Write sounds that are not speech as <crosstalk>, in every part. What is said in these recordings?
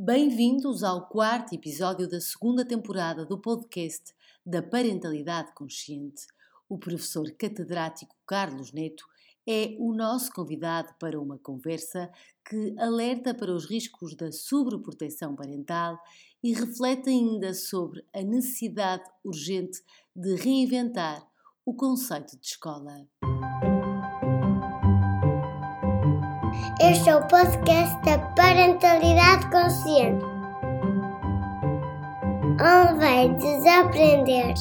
Bem-vindos ao quarto episódio da segunda temporada do podcast da Parentalidade Consciente. O professor catedrático Carlos Neto é o nosso convidado para uma conversa que alerta para os riscos da sobreproteção parental e reflete ainda sobre a necessidade urgente de reinventar o conceito de escola. Este é o podcast da Parentalidade Consciente, onde vai desaprender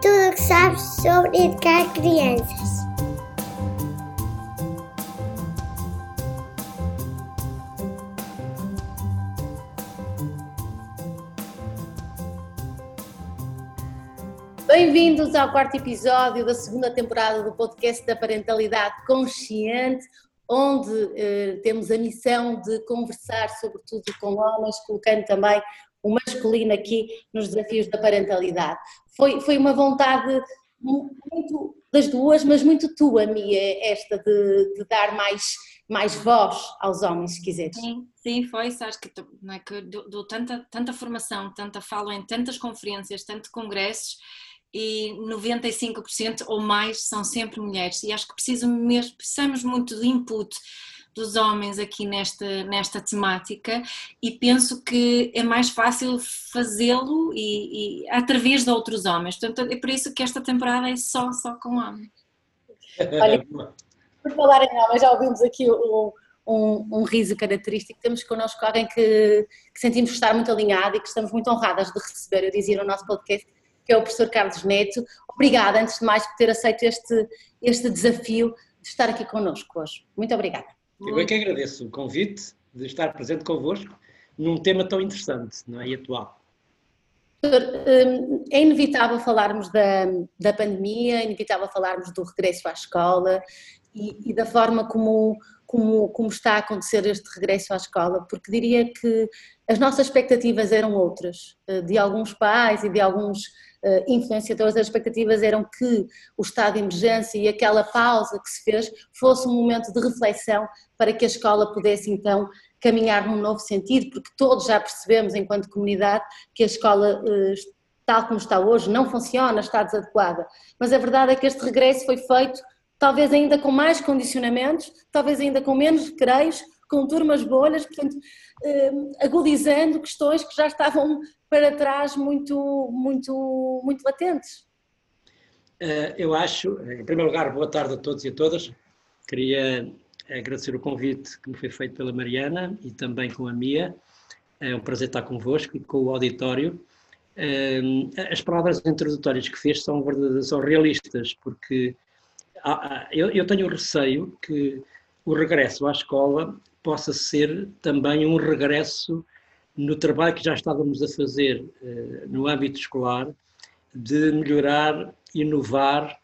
tudo o que sabes sobre educar crianças. Bem-vindos ao quarto episódio da segunda temporada do podcast da Parentalidade Consciente, onde eh, temos a missão de conversar sobretudo com homens, colocando também o masculino aqui nos desafios da parentalidade. Foi, foi uma vontade muito das duas, mas muito tua, Mia, esta de, de dar mais, mais voz aos homens, se quiseres. Sim, sim, foi. Acho que, não é, que dou, dou tanta, tanta formação, tanta falo em tantas conferências, tantos congressos e 95% ou mais são sempre mulheres. E acho que preciso mesmo, precisamos muito de input dos homens aqui nesta, nesta temática e penso que é mais fácil fazê-lo e, e, através de outros homens. Portanto, é por isso que esta temporada é só, só com homens. Olha, por falar em homens, já ouvimos aqui um, um, um riso característico. Temos connosco alguém que, que sentimos estar muito alinhado e que estamos muito honradas de receber, eu dizia no nosso podcast, que é o professor Carlos Neto. Obrigada, antes de mais, por ter aceito este, este desafio de estar aqui connosco hoje. Muito obrigada. Eu é que agradeço o convite de estar presente convosco num tema tão interessante não é? e atual. Hum, é inevitável falarmos da, da pandemia, é inevitável falarmos do regresso à escola e, e da forma como, como, como está a acontecer este regresso à escola, porque diria que as nossas expectativas eram outras, eh, de alguns pais e de alguns uh, influenciadores, as expectativas eram que o estado de emergência e aquela pausa que se fez fosse um momento de reflexão para que a escola pudesse então caminhar num novo sentido, porque todos já percebemos, enquanto comunidade, que a escola, uh, tal como está hoje, não funciona, está desadequada. Mas a verdade é que este regresso foi feito talvez ainda com mais condicionamentos, talvez ainda com menos recreios, com turmas bolhas, portanto, agudizando questões que já estavam para trás muito, muito, muito latentes. Eh, eu acho, em primeiro lugar, boa tarde a todos e a todas. Queria agradecer o convite que me foi feito pela Mariana e também com a Mia. É um prazer estar convosco e com o auditório. As palavras introdutórias que fez são, são realistas, porque eu tenho receio que o regresso à escola possa ser também um regresso no trabalho que já estávamos a fazer eh, no âmbito escolar, de melhorar, inovar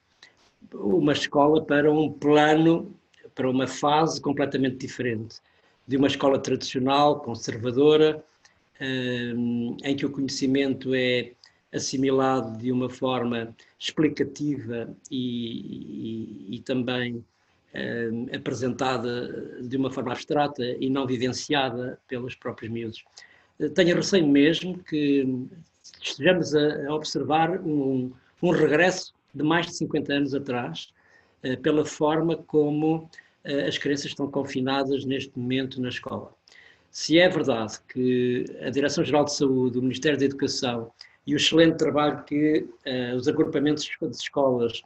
uma escola para um plano, para uma fase completamente diferente. De uma escola tradicional, conservadora, eh, em que o conhecimento é assimilado de uma forma explicativa e, e, e também eh, apresentada de uma forma abstrata e não vivenciada pelos próprios miúdos. Eh, tenho receio mesmo que estejamos a, observar um, um, regresso de mais de 50 anos atrás, eh, pela forma como as crianças estão confinadas neste momento na escola. Se é verdade que a Direção-Geral de Saúde, o Ministério da Educação e o excelente trabalho que os agrupamentos de escolas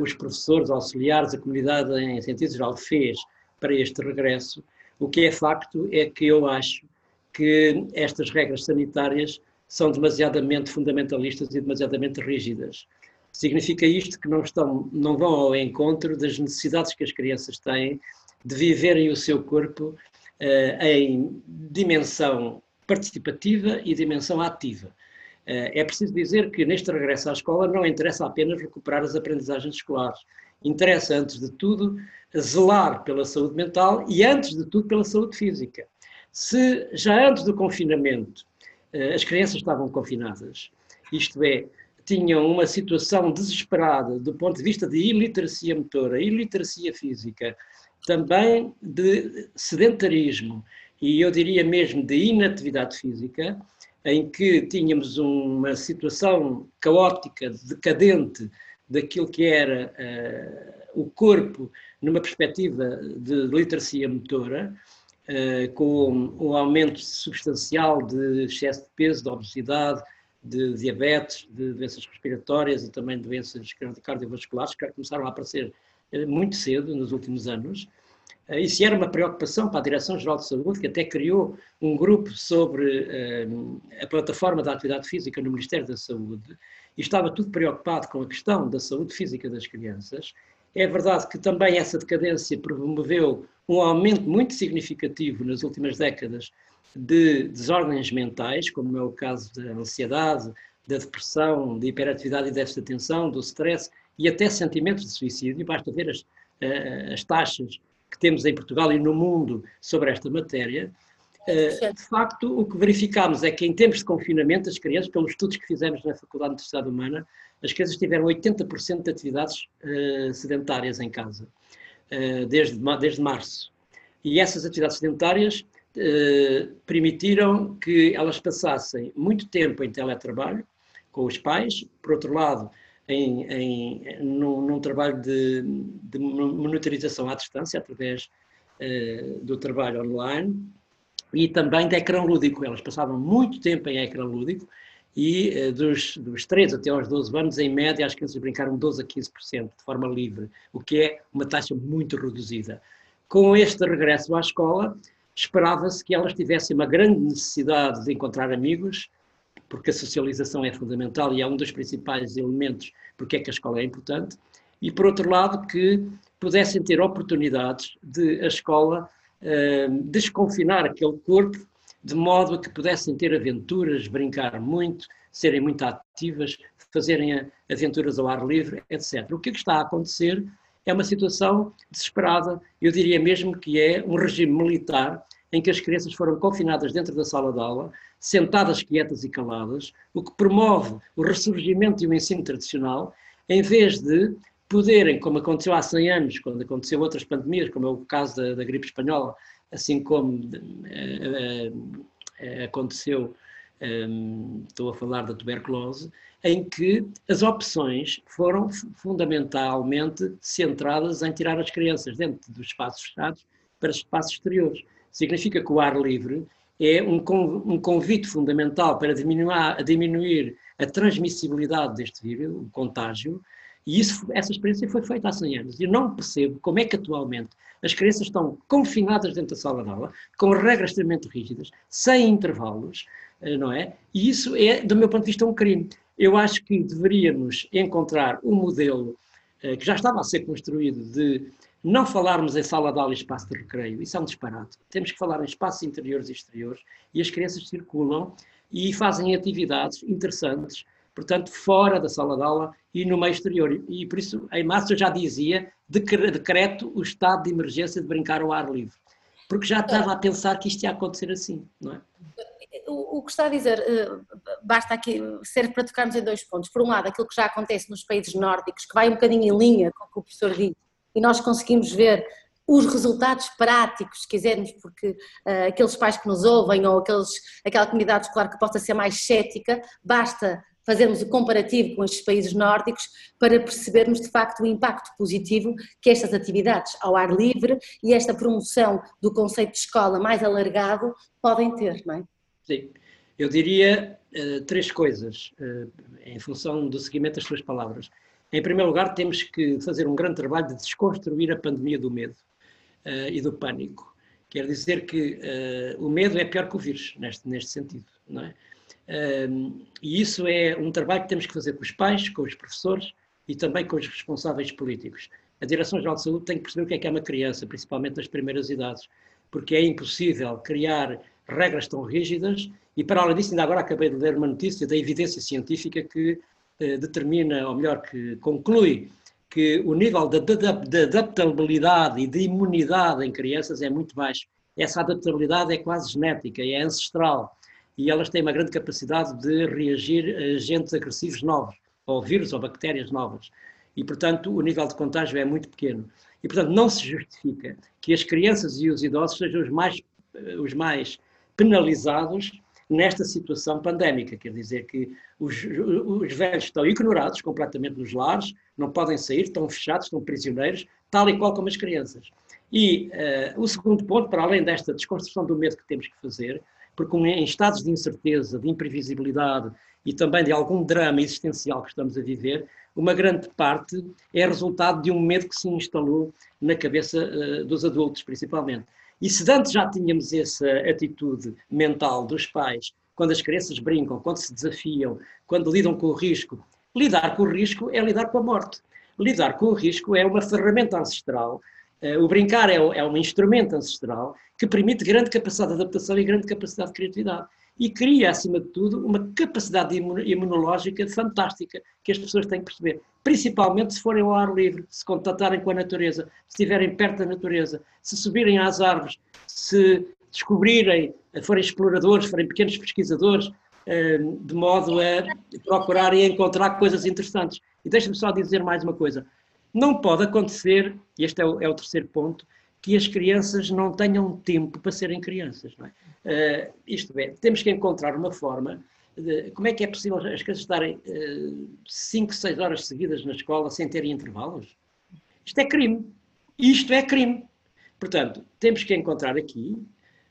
os professores, auxiliares, a comunidade em sentido geral fez para este regresso, o que é facto é que eu acho que estas regras sanitárias são demasiadamente fundamentalistas e demasiadamente rígidas. Significa isto que não, estão, não vão ao encontro das necessidades que as crianças têm de viverem o seu corpo uh, em dimensão participativa e dimensão ativa. Eh, é preciso dizer que neste regresso à escola não interessa apenas recuperar as aprendizagens escolares. Interessa, antes de tudo, zelar pela saúde mental e, antes de tudo, pela saúde física. Se já antes do confinamento eh, as crianças estavam confinadas, isto é, tinham uma situação desesperada do ponto de vista de iliteracia motora, iliteracia física, também de sedentarismo e eu diria mesmo de inatividade física, em que tínhamos uma situação caótica, decadente daquilo que era uh, o corpo numa perspectiva de literacia motora, uh, com um aumento substancial de excesso de peso, de obesidade, de diabetes, de doenças respiratórias e também doenças cardiovasculares que começaram a aparecer eh, muito cedo, nos últimos anos. Eh, isso era uma preocupação para a Direção-Geral de Saúde, que até criou um grupo sobre eh, a plataforma da atividade física no Ministério da Saúde, e estava tudo preocupado com a questão da saúde física das crianças. É verdade que também essa decadência promoveu um aumento muito significativo nas últimas décadas de desordens mentais, como é o caso da ansiedade, da depressão, da hiperatividade e déficit de atenção, do stress e até sentimentos de suicídio. Basta ver as, eh, as taxas que temos em Portugal e no mundo sobre esta matéria. Eh, de facto, o que verificámos é que, em tempos de confinamento, as crianças, pelos estudos que fizemos na Faculdade de Sociedade Humana, as crianças tiveram 80% de atividades uh, sedentárias em casa, uh, desde, desde março. E essas atividades sedentárias uh, permitiram que elas passassem muito tempo em teletrabalho com os pais, por outro lado, em, em, num, num trabalho de, de, monitorização à distância, através uh, do trabalho online, e também de ecrã lúdico. Elas passavam muito tempo em ecrã lúdico, e uh, dos, dos 3 até aos 12 anos, em média, as crianças brincaram 12 a 15% de forma livre, o que é uma taxa muito reduzida. Com este regresso à escola, esperava-se que elas tivessem uma grande necessidade de encontrar amigos, porque a socialização é fundamental e é um dos principais elementos porque é que a escola é importante, e por outro lado que pudessem ter oportunidades de a escola uh, desconfinar aquele corpo de modo que pudessem ter aventuras, brincar muito, serem muito ativas, fazerem aventuras ao ar livre, etc. O que, é que está a acontecer é uma situação desesperada, eu diria mesmo que é um regime militar em que as crianças foram confinadas dentro da sala de aula, sentadas quietas e caladas, o que promove o ressurgimento e o ensino tradicional, em vez de poderem, como aconteceu há 100 anos, quando aconteceu outras pandemias, como é o caso da, da gripe espanhola, assim como eh, eh, aconteceu, eh, estou a falar da tuberculose, em que as opções foram fundamentalmente centradas em tirar as crianças dentro dos espaços fechados para espaços exteriores. Significa que o ar livre é um, convite fundamental para diminuir, diminuir a transmissibilidade deste vírus, o contágio, e isso, essa experiência foi feita há 100 anos. Eu não percebo como é que atualmente as crianças estão confinadas dentro da sala de aula, com regras extremamente rígidas, sem intervalos, eh, não é? E isso é, do meu ponto de vista, um crime. Eu acho que deveríamos encontrar um modelo eh, que já estava a ser construído de não falarmos em sala de aula e espaço de recreio, isso é um disparate. Temos que falar em espaços interiores e exteriores e as crianças circulam e fazem atividades interessantes, portanto, fora da sala de aula e no meio exterior. E por isso, em março já dizia, decreto o estado de emergência de brincar ao ar livre. Porque já estava a pensar que isto ia acontecer assim, não é? o, que está a dizer, eh, basta aqui ser para tocarmos em dois pontos. Por um lado, aquilo que já acontece nos países nórdicos, que vai um bocadinho em linha com o que o professor diz, e nós conseguimos ver os resultados práticos, se quisermos, porque uh, aqueles pais que nos ouvem ou aqueles, aquela comunidade escolar que possa ser mais cética, basta fazermos o comparativo com estes países nórdicos para percebermos de facto o impacto positivo que estas atividades ao ar livre e esta promoção do conceito de escola mais alargado podem ter, não é? Sim, eu diria uh, três coisas uh, em função do seguimento das suas palavras. Em primeiro lugar, temos que fazer um grande trabalho de desconstruir a pandemia do medo uh, e do pânico. Quer dizer que o medo é pior que o vírus, neste, neste sentido. Não é? e isso é um trabalho que temos que fazer com os pais, com os professores e também com os responsáveis políticos. A Direção-Geral de Saúde tem que perceber o que é que é uma criança, principalmente nas primeiras idades, porque é impossível criar regras tão rígidas, e para além disso, ainda agora acabei de ler uma notícia da evidência científica que determina, ou melhor, que conclui que o nível de, de, de, adaptabilidade e de imunidade em crianças é muito baixo. Essa adaptabilidade é quase genética, é ancestral, e elas têm uma grande capacidade de reagir a agentes agressivos novos, ou vírus ou bactérias novas. E, portanto, o nível de contágio é muito pequeno. E, portanto, não se justifica que as crianças e os idosos sejam os mais os mais penalizados nesta situação pandémica. Quer dizer que os, os velhos estão ignorados completamente nos lares, não podem sair, estão fechados, estão prisioneiros, tal e qual como as crianças. E uh, o segundo ponto, para além desta desconstrução do medo que temos que fazer, porque em estados de incerteza, de imprevisibilidade e também de algum drama existencial que estamos a viver, uma grande parte é resultado de um medo que se instalou na cabeça uh, dos adultos, principalmente. E se antes já tínhamos essa atitude mental dos pais, quando as crianças brincam, quando se desafiam, quando lidam com o risco, lidar com o risco é lidar com a morte. Lidar com o risco é uma ferramenta ancestral. Uh, o brincar é, é um instrumento ancestral que permite grande capacidade de adaptação e grande capacidade de criatividade e cria, acima de tudo, uma capacidade imunológica fantástica que as pessoas têm que perceber. Principalmente se forem ao ar livre, se contatarem com a natureza, se estiverem perto da natureza, se subirem às árvores, se descobrirem, forem exploradores, forem pequenos pesquisadores, eh, de modo a procurar e encontrar coisas interessantes. E deixa-me só dizer mais uma coisa. Não pode acontecer, e este é o, é o terceiro ponto, que as crianças não tenham tempo para serem crianças. É? Uh, isto é, temos que encontrar uma forma de como é que é possível as crianças estarem 5, uh, 6 horas seguidas na escola sem terem intervalos. Isto é crime. Isto é crime. Portanto, temos que encontrar aqui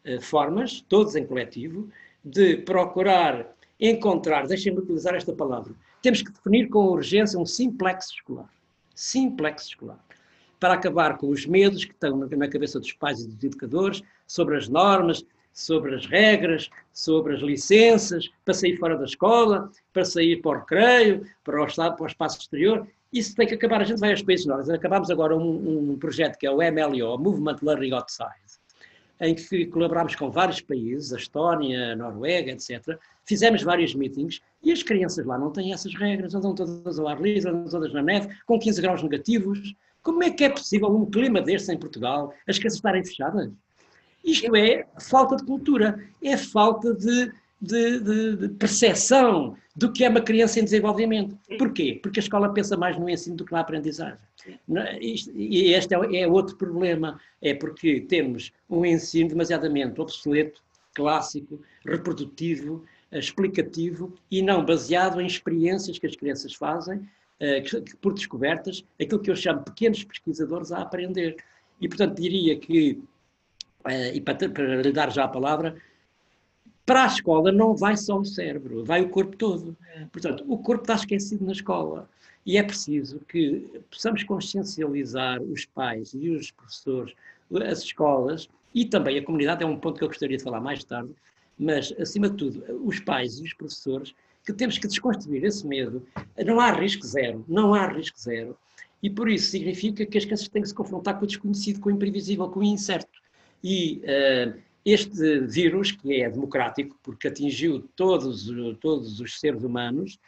uh, formas, todos em coletivo, de procurar encontrar, deixem-me utilizar esta palavra, temos que definir com urgência um simplex escolar. Simplex escolar para acabar com os medos que estão na cabeça dos pais e dos educadores sobre as normas, sobre as regras, sobre as licenças, para sair fora da escola, para sair para o recreio, para o, para o espaço exterior. Isso tem que acabar. A gente vai aos países nórdicos. Acabamos agora um, um projeto que é o MLO, Movement Learning Outside, em que colaboramos com vários países, a Estónia, a Noruega, etc. Fizemos vários meetings e as crianças lá não têm essas regras, andam todas ao ar livre, andam todas na neve, com 15 graus negativos. Como é que é possível um clima deste em Portugal, as crianças estarem fechadas? Isto é falta de cultura, é falta de, de, de, de percepção do que é uma criança em desenvolvimento. Porquê? Porque a escola pensa mais no ensino do que na aprendizagem. É? E este é, é outro problema, é porque temos um ensino demasiadamente obsoleto, clássico, reprodutivo, explicativo e não baseado em experiências que as crianças fazem, por descobertas, aquilo que eu chamo pequenos pesquisadores a aprender. E, portanto, diria que eh, e para, para lhe dar já a palavra, para a escola não vai só o cérebro, vai o corpo todo. Portanto, o corpo está esquecido na escola. E é preciso que possamos consciencializar os pais e os professores, as escolas e também a comunidade, é um ponto que eu gostaria de falar mais tarde, mas, acima de tudo, os pais e os professores, que temos que desconstruir esse medo. Não há risco zero, não há risco zero. E por isso significa que as crianças têm que se confrontar com o desconhecido, com o imprevisível, com o incerto. E uh, este vírus, que é democrático, porque atingiu todos, todos os seres humanos,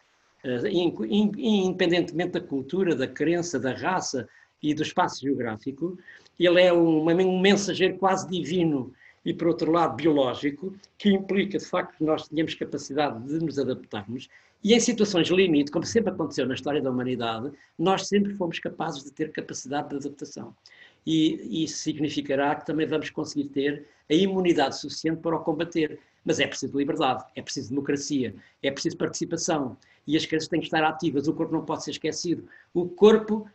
uh, independentemente da cultura, da crença, da raça e do espaço geográfico, ele é um, um mensageiro quase divino e, por outro lado, biológico, que implica, de facto, que nós tenhamos capacidade de nos adaptarmos. E em situações limite, como sempre aconteceu na história da humanidade, nós sempre fomos capazes de ter capacidade de adaptação e isso significará que também vamos conseguir ter a imunidade suficiente para o combater. Mas é preciso liberdade, é preciso democracia, é preciso participação e as crianças têm que estar ativas, o corpo não pode ser esquecido. O corpo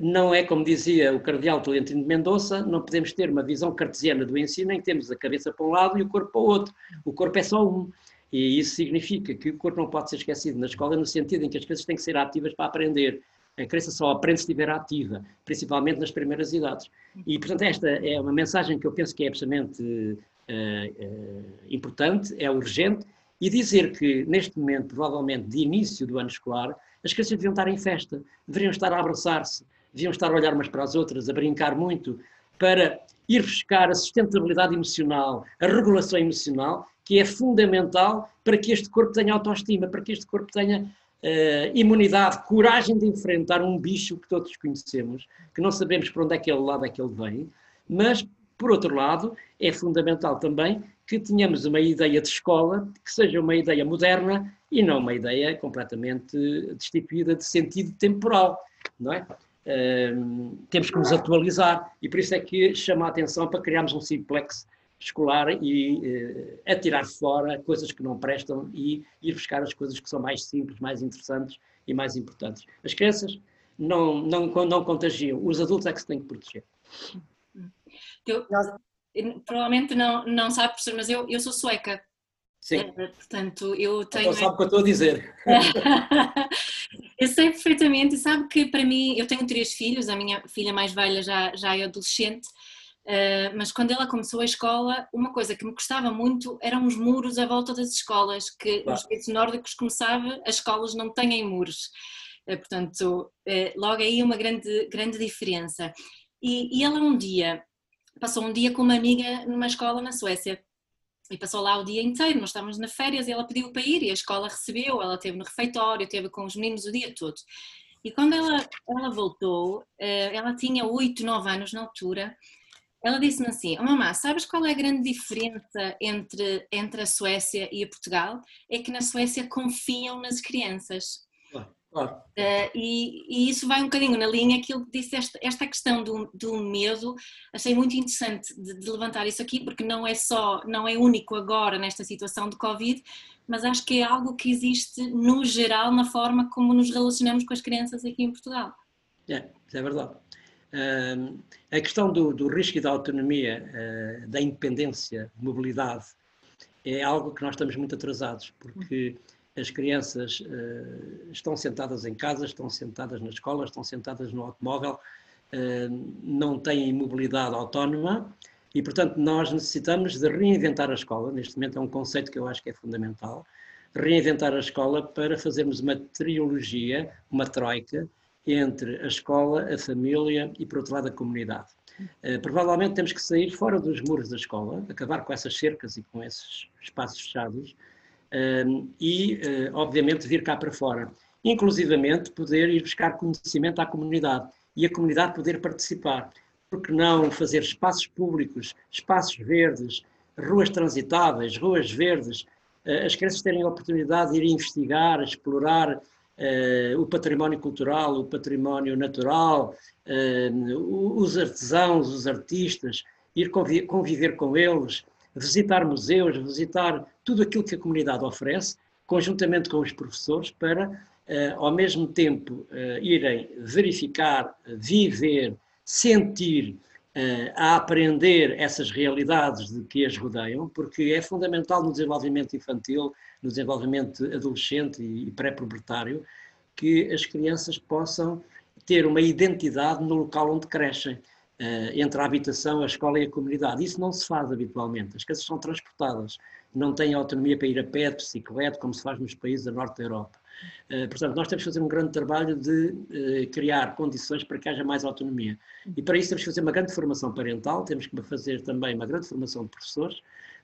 não é, como dizia o cardeal Tolentino de Mendonça, não podemos ter uma visão cartesiana do ensino em que temos a cabeça para um lado e o corpo para o outro. O corpo é só um. E isso significa que o corpo não pode ser esquecido na escola no sentido em que as crianças têm que ser ativas para aprender, a criança só aprende se estiver ativa, principalmente nas primeiras idades. E, portanto, esta é uma mensagem que eu penso que é absolutamente uh, uh, importante, é urgente, e dizer que, neste momento, provavelmente de início do ano escolar, as crianças deviam estar em festa, deveriam estar a abraçar-se, deviam estar a olhar umas para as outras, a brincar muito, para ir buscar a sustentabilidade emocional, a regulação emocional, que é fundamental para que este corpo tenha autoestima, para que este corpo tenha uh, imunidade, coragem de enfrentar um bicho que todos conhecemos, que não sabemos para onde é que ele lado é que ele vem, mas, por outro lado, é fundamental também que tenhamos uma ideia de escola que seja uma ideia moderna e não uma ideia completamente destituída de sentido temporal, não é? Temos que nos atualizar e por isso é que chama a atenção para criarmos um simplex escolar e uh, atirar fora coisas que não prestam e ir buscar as coisas que são mais simples, mais interessantes e mais importantes. As crianças não, não, não contagiam, os adultos é que se têm que proteger. Eu, provavelmente não, não sabe, professor, mas eu, eu sou sueca. Sim. É, portanto, eu tenho. Não sabe o que eu estou a dizer. <laughs> eu sei perfeitamente, e sabe que para mim, eu tenho três filhos, a minha filha mais velha já, já é adolescente, uh, mas quando ela começou a escola, uma coisa que me gostava muito eram os muros à volta das escolas, que claro. nos países nórdicos, como sabe, as escolas não têm muros. Uh, portanto, uh, logo aí uma grande, grande diferença. E, e ela um dia passou um dia com uma amiga numa escola na Suécia e passou lá o dia inteiro. Nós estávamos na férias e ela pediu para ir e a escola recebeu. Ela esteve no refeitório, esteve com os meninos o dia todo. E quando ela, ela voltou, eh, ela tinha 8, 9 anos na altura. Ela disse-me assim: oh, Mamã, sabes qual é a grande diferença entre, entre a Suécia e a Portugal? É que na Suécia confiam nas crianças. Claro. Uh, e, e, isso vai um bocadinho na linha que ele disse, esta, esta questão do, do medo, achei muito interessante de, de, levantar isso aqui, porque não é só, não é único agora nesta situação de Covid, mas acho que é algo que existe no geral na forma como nos relacionamos com as crianças aqui em Portugal. É, é verdade. Uh, a questão do, do, risco e da autonomia, uh, da independência, mobilidade, é algo que nós estamos muito atrasados, porque as crianças uh, estão sentadas em casa, estão sentadas na escola, estão sentadas no automóvel, uh, não têm mobilidade autónoma e, portanto, nós necessitamos de reinventar a escola. Neste momento é um conceito que eu acho que é fundamental. Reinventar a escola para fazermos uma triologia, uma troika, entre a escola, a família e, por outro lado, a comunidade. Uh, provavelmente temos que sair fora dos muros da escola, acabar com essas cercas e com esses espaços fechados, e, eh, obviamente, vir cá para fora. Inclusivamente, poder ir buscar conhecimento à comunidade e a comunidade poder participar. Porque não fazer espaços públicos, espaços verdes, ruas transitáveis, ruas verdes, eh, as crianças terem a oportunidade de ir investigar, explorar uh, o património cultural, o património natural, uh, os artesãos, os artistas, ir conviver, conviver com eles, visitar museus, visitar tudo aquilo que a comunidade oferece, conjuntamente com os professores, para, eh, ao mesmo tempo, eh, irem verificar, viver, sentir, eh, a aprender essas realidades de que as rodeiam, porque é fundamental no desenvolvimento infantil, no desenvolvimento adolescente e pré-pubertário, que as crianças possam ter uma identidade no local onde crescem. Entre a habitação, a escola e a comunidade. Isso não se faz habitualmente. As crianças são transportadas, não têm autonomia para ir a pé, de bicicleta, como se faz nos países da norte da Europa. Eh, portanto, nós temos que fazer um grande trabalho de eh, criar condições para que haja mais autonomia. E para isso temos que fazer uma grande formação parental, temos que fazer também uma grande formação de professores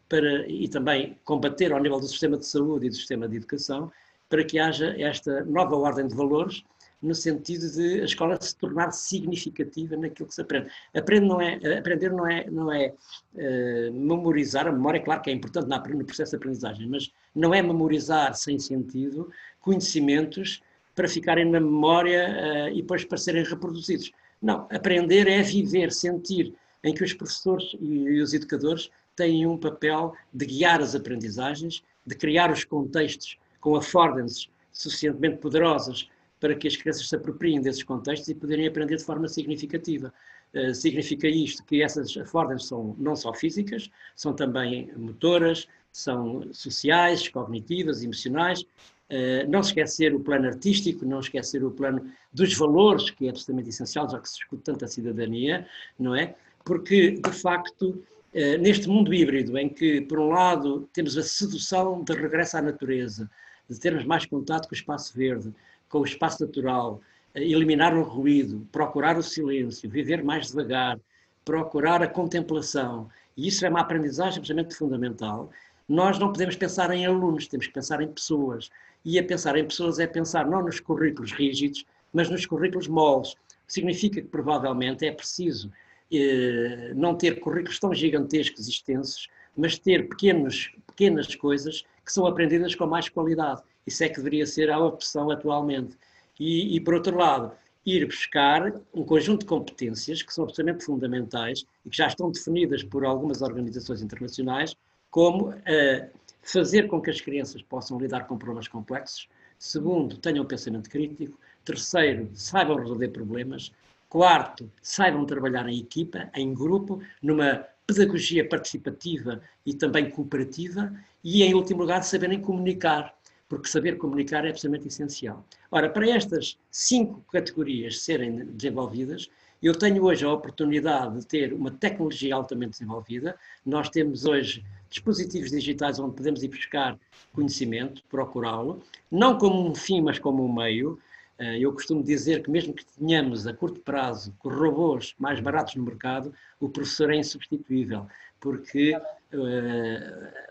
para, e também combater ao nível do sistema de saúde e do sistema de educação para que haja esta nova ordem de valores no sentido de a escola se tornar significativa naquilo que se aprende. Aprende não é, aprender não é, não é uh, memorizar, a memória, claro que é importante no processo de aprendizagem, mas não é memorizar sem sentido conhecimentos para ficarem na memória uh, e depois para serem reproduzidos. Não, aprender é viver, sentir, em que os professores e os educadores têm um papel de guiar as aprendizagens, de criar os contextos com affordances suficientemente poderosas para que as crianças se apropriem desses contextos e poderem aprender de forma significativa. Uh, significa isto que essas affordances são não só físicas, são também motoras, são sociais, cognitivas, emocionais. Uh, não esquecer o plano artístico, não esquecer o plano dos valores, que é absolutamente essencial, já que se discute tanto a cidadania, não é? Porque, de facto, uh, neste mundo híbrido, em que, por um lado, temos a sedução de regresso à natureza, de termos mais contato com o espaço verde, com o espaço natural, eliminar o ruído, procurar o silêncio, viver mais devagar, procurar a contemplação, e isso é uma aprendizagem absolutamente fundamental, nós não podemos pensar em alunos, temos que pensar em pessoas. E a pensar em pessoas é pensar não nos currículos rígidos, mas nos currículos moles. Significa que provavelmente é preciso eh, não ter currículos tão gigantescos e extensos, mas ter pequenos, pequenas coisas que são aprendidas com mais qualidade. Isso é que deveria ser a opção atualmente. E, e por outro lado, ir buscar um conjunto de competências que são absolutamente fundamentais e que já estão definidas por algumas organizações internacionais, como uh, fazer com que as crianças possam lidar com problemas complexos, segundo, tenham pensamento crítico, terceiro, saibam resolver problemas, quarto, saibam trabalhar em equipa, em grupo, numa pedagogia participativa e também cooperativa, e em último lugar, saberem comunicar porque saber comunicar é absolutamente essencial. Ora, para estas cinco categorias serem desenvolvidas, eu tenho hoje a oportunidade de ter uma tecnologia altamente desenvolvida. Nós temos hoje dispositivos digitais onde podemos ir buscar conhecimento, procurá-lo, não como um fim, mas como um meio. Eh, eu costumo dizer que, mesmo que tenhamos a curto prazo robôs mais baratos no mercado, o professor é insubstituível, porque uh,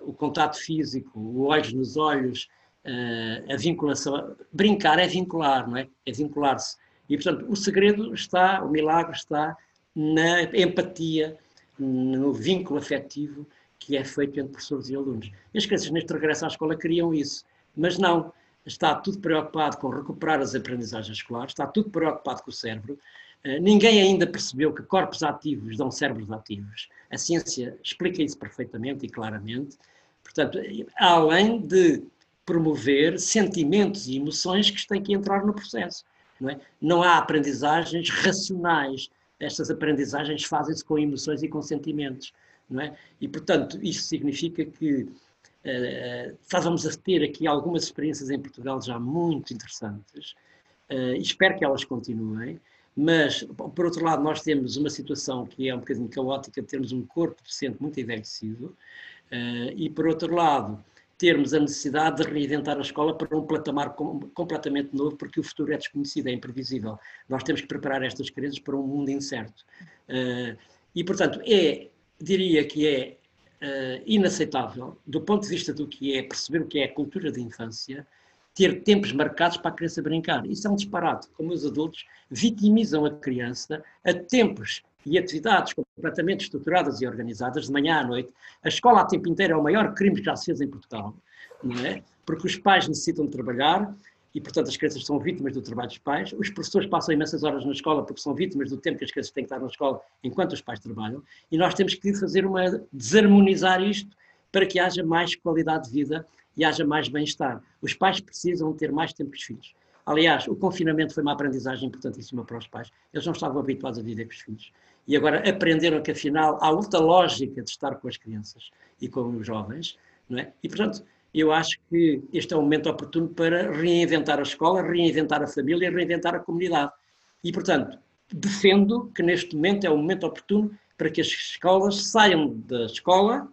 o contato físico, o olhos nos olhos, a vinculação. Brincar é vincular, não é? É vincular-se. E, portanto, o segredo está, o milagre está na empatia, no vínculo afetivo que é feito entre professores e alunos. E as crianças, neste regresso à escola, queriam isso, mas não. Está tudo preocupado com recuperar as aprendizagens escolares, está tudo preocupado com o cérebro. Eh, ninguém ainda percebeu que corpos ativos dão cérebros ativos. A ciência explica isso perfeitamente e claramente. Portanto, além de promover sentimentos e emoções que têm que entrar no processo. Não, é? não há aprendizagens racionais. Estas aprendizagens fazem-se com emoções e com sentimentos. Não é? E, portanto, isso significa que uh, estávamos a ter aqui algumas experiências em Portugal já muito interessantes. Uh, espero que elas continuem. Mas, por outro lado, nós temos uma situação que é um bocadinho caótica, temos um corpo docente muito envelhecido, uh, e, por outro lado, termos a necessidade de reinventar a escola para um patamar completamente novo, porque o futuro é desconhecido, é imprevisível. Nós temos que preparar estas crianças para um mundo incerto. Uh, e, portanto, é, diria que é uh, inaceitável, do ponto de vista do que é perceber o que é a cultura da infância, ter tempos marcados para a criança brincar. Isso é um disparate. Como os adultos vitimizam a criança a tempos e atividades completamente estruturadas e organizadas, de manhã à noite. A escola a tempo inteiro é o maior crime já se fez em Portugal, não é? Porque os pais necessitam de trabalhar e, portanto, as crianças são vítimas do trabalho dos pais. Os professores passam imensas horas na escola porque são vítimas do tempo que as crianças têm que estar na escola enquanto os pais trabalham. E nós temos que fazer uma desarmonizar isto para que haja mais qualidade de vida e haja mais bem-estar. Os pais precisam ter mais tempo com os filhos. Aliás, o confinamento foi uma aprendizagem importantíssima para os pais. Eles não estavam habituados a viver com os filhos e agora aprenderam que afinal há outra lógica de estar com as crianças e com os jovens, não é? E portanto, eu acho que este é o momento oportuno para reinventar a escola, reinventar a família, reinventar a comunidade. E portanto, defendo que neste momento é o momento oportuno para que as escolas saiam da escola,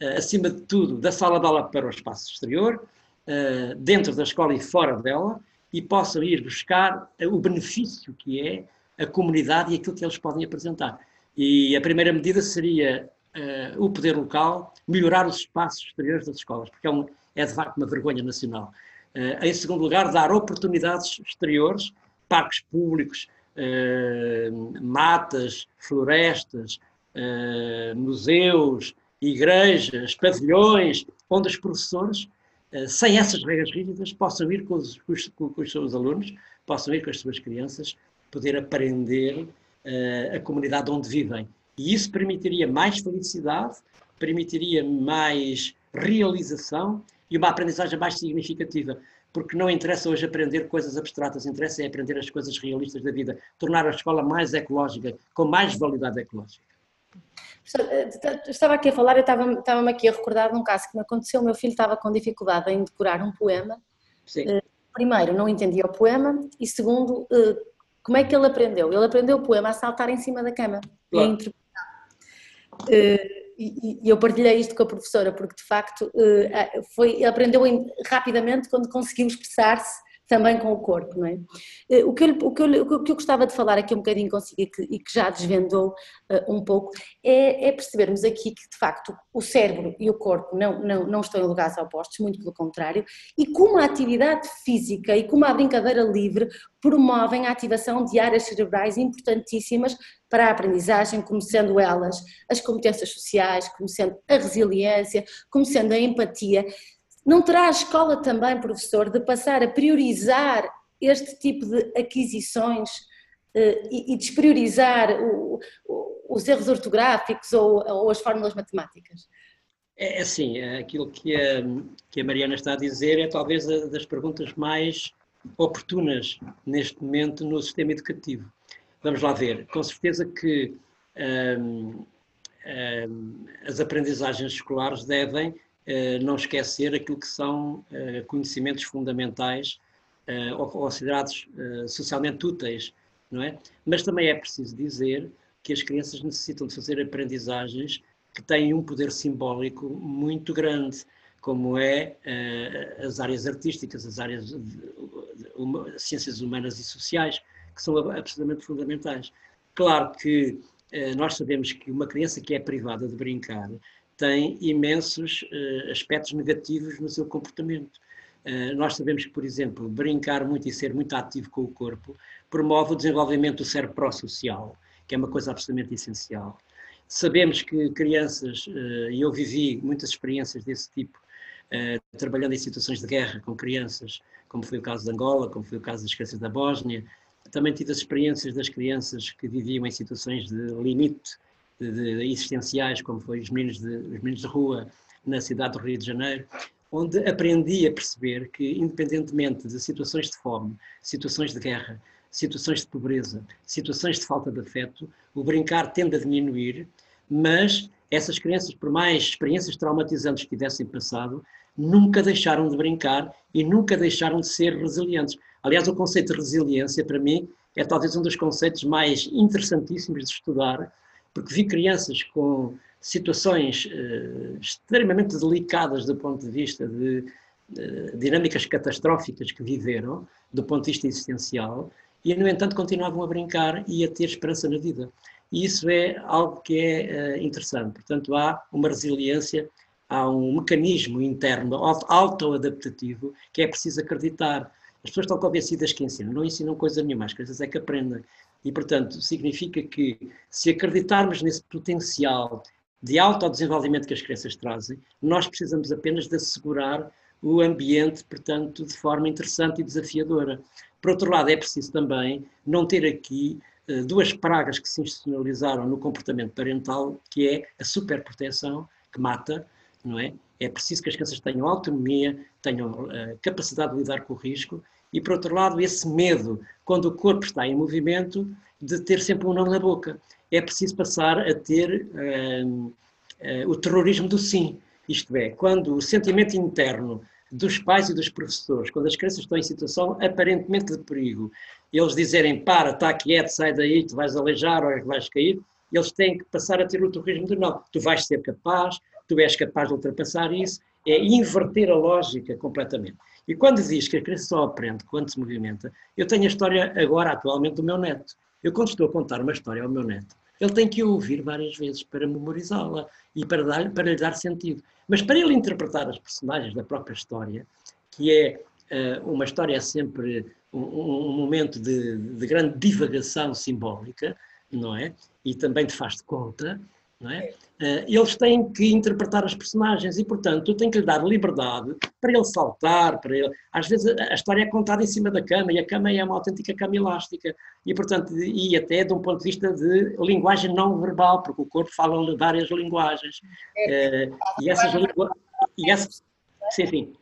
eh, acima de tudo, da sala de aula para o espaço exterior, eh, dentro da escola e fora dela, e possam ir buscar o benefício que é a comunidade e aquilo que eles podem apresentar. E a primeira medida seria uh, o poder local melhorar os espaços exteriores das escolas, porque é, um, é de facto uma vergonha nacional. Uh, em segundo lugar, dar oportunidades exteriores, parques públicos, uh, matas, florestas, museus, igrejas, pavilhões, onde os professores, sem essas regras rígidas, possam ir com os, com, com os seus alunos, possam ir com as suas crianças poder aprender uh, a comunidade onde vivem. E isso permitiria mais felicidade, permitiria mais realização e uma aprendizagem mais significativa. Porque não interessa hoje aprender coisas abstratas, interessa é aprender as coisas realistas da vida, tornar a escola mais ecológica, com mais validade ecológica. Eh, estava aqui a falar, eu estava-me estava aqui a recordar de um caso que me aconteceu. O meu filho estava com dificuldade em decorar um poema. Sim. Eh, primeiro, não entendia o poema, e segundo, como é que ele aprendeu? Ele aprendeu o poema a saltar em cima da cama claro. e a interpretar. Uh, e, e, eu partilhei isto com a professora, porque de facto uh, foi, ele aprendeu rapidamente quando conseguiu expressar-se também com o corpo, não é? Eh, o que, eu, o, que eu, o que eu gostava de falar aqui um bocadinho consigo e que, e que já desvendou uh, um pouco é, é, percebermos aqui que de facto o cérebro e o corpo não, não, não estão em lugares opostos, muito pelo contrário, e como a atividade física e como a brincadeira livre promovem a ativação de áreas cerebrais importantíssimas para a aprendizagem, como sendo elas as competências sociais, como sendo a resiliência, como sendo a empatia, não terá a escola também, professor, de passar a priorizar este tipo de aquisições e, e despriorizar os erros ortográficos ou, as fórmulas matemáticas? É, é assim, aquilo que a, que a Mariana está a dizer é talvez a, das perguntas mais oportunas neste momento no sistema educativo. Vamos lá ver. Com certeza que hum, hum, as aprendizagens escolares devem não esquecer aquilo que são uh, conhecimentos fundamentais uh, ou considerados socialmente úteis, não é? Mas também é preciso dizer que as crianças necessitam de fazer aprendizagens que têm um poder simbólico muito grande, como é as áreas artísticas, as áreas de, ciências humanas e sociais, que são absolutamente fundamentais. Claro que nós sabemos que uma criança que é privada de brincar tem imensos uh, aspectos negativos no seu comportamento. nós sabemos que, por exemplo, brincar muito e ser muito ativo com o corpo promove o desenvolvimento do cérebro pró-social, que é uma coisa absolutamente essencial. Sabemos que crianças, eh, e eu vivi muitas experiências desse tipo, eh, trabalhando em situações de guerra com crianças, como foi o caso de Angola, como foi o caso das crianças da Bósnia, também tive as experiências das crianças que viviam em situações de limite de, de, existenciais, como foi os meninos, de, os meninos de rua na cidade do Rio de Janeiro, onde aprendi a perceber que, independentemente de situações de fome, situações de guerra, situações de pobreza, situações de falta de afeto, o brincar tende a diminuir, mas essas crianças, por mais experiências traumatizantes que tivessem passado, nunca deixaram de brincar e nunca deixaram de ser resilientes. Aliás, o conceito de resiliência, para mim, é talvez um dos conceitos mais interessantíssimos de estudar, porque vi crianças com situações uh, extremamente delicadas do ponto de vista de uh, dinâmicas catastróficas que viveram, do ponto de vista existencial, e, no entanto, continuavam a brincar e a ter esperança na vida. E isso é algo que é uh, interessante. Portanto, há uma resiliência, há um mecanismo interno auto-adaptativo que é preciso acreditar. As pessoas estão convencidas que ensinam, não ensinam coisa nenhuma, as coisas é que aprendem. E, portanto, significa que se acreditarmos nesse potencial de autodesenvolvimento que as crianças trazem, nós precisamos apenas de assegurar o ambiente, portanto, de forma interessante e desafiadora. Por outro lado, é preciso também não ter aqui uh, duas pragas que se institucionalizaram no comportamento parental, que é a superproteção, que mata, não é? É preciso que as crianças tenham autonomia, tenham uh, capacidade de lidar com o risco, e por outro lado, esse medo, quando o corpo está em movimento, de ter sempre um não na boca. É preciso passar a ter uh, o terrorismo do sim. Isto é, quando o sentimento interno dos pais e dos professores, quando as crianças estão em situação aparentemente de perigo, eles dizerem para, está quieto, sai daí, tu vais aleijar ou vais cair, eles têm que passar a ter o torrismo de não, tu vais ser capaz, tu és capaz de ultrapassar isso, é inverter a lógica completamente. E quando diz que a criança só aprende quando se movimenta, eu tenho a história agora, atualmente, do meu neto. Eu, quando estou a contar uma história ao meu neto, ele tem que ouvir várias vezes para memorizá-la e para, dar, para lhe dar sentido. Mas para ele interpretar as personagens da própria história, que é uh, uma história sempre um, um momento de, de, grande divagação simbólica, não é? E também de faz de conta, não é? Uh, eles têm que interpretar as personagens e, portanto, tu tens que lhe dar liberdade para ele saltar, para ele... Às vezes a, história é contada em cima da cama e a cama é uma autêntica cama elástica e, portanto, e até de um ponto de vista de linguagem não verbal, porque o corpo fala várias linguagens. É, uh, e essas linguagens... Sim, sim.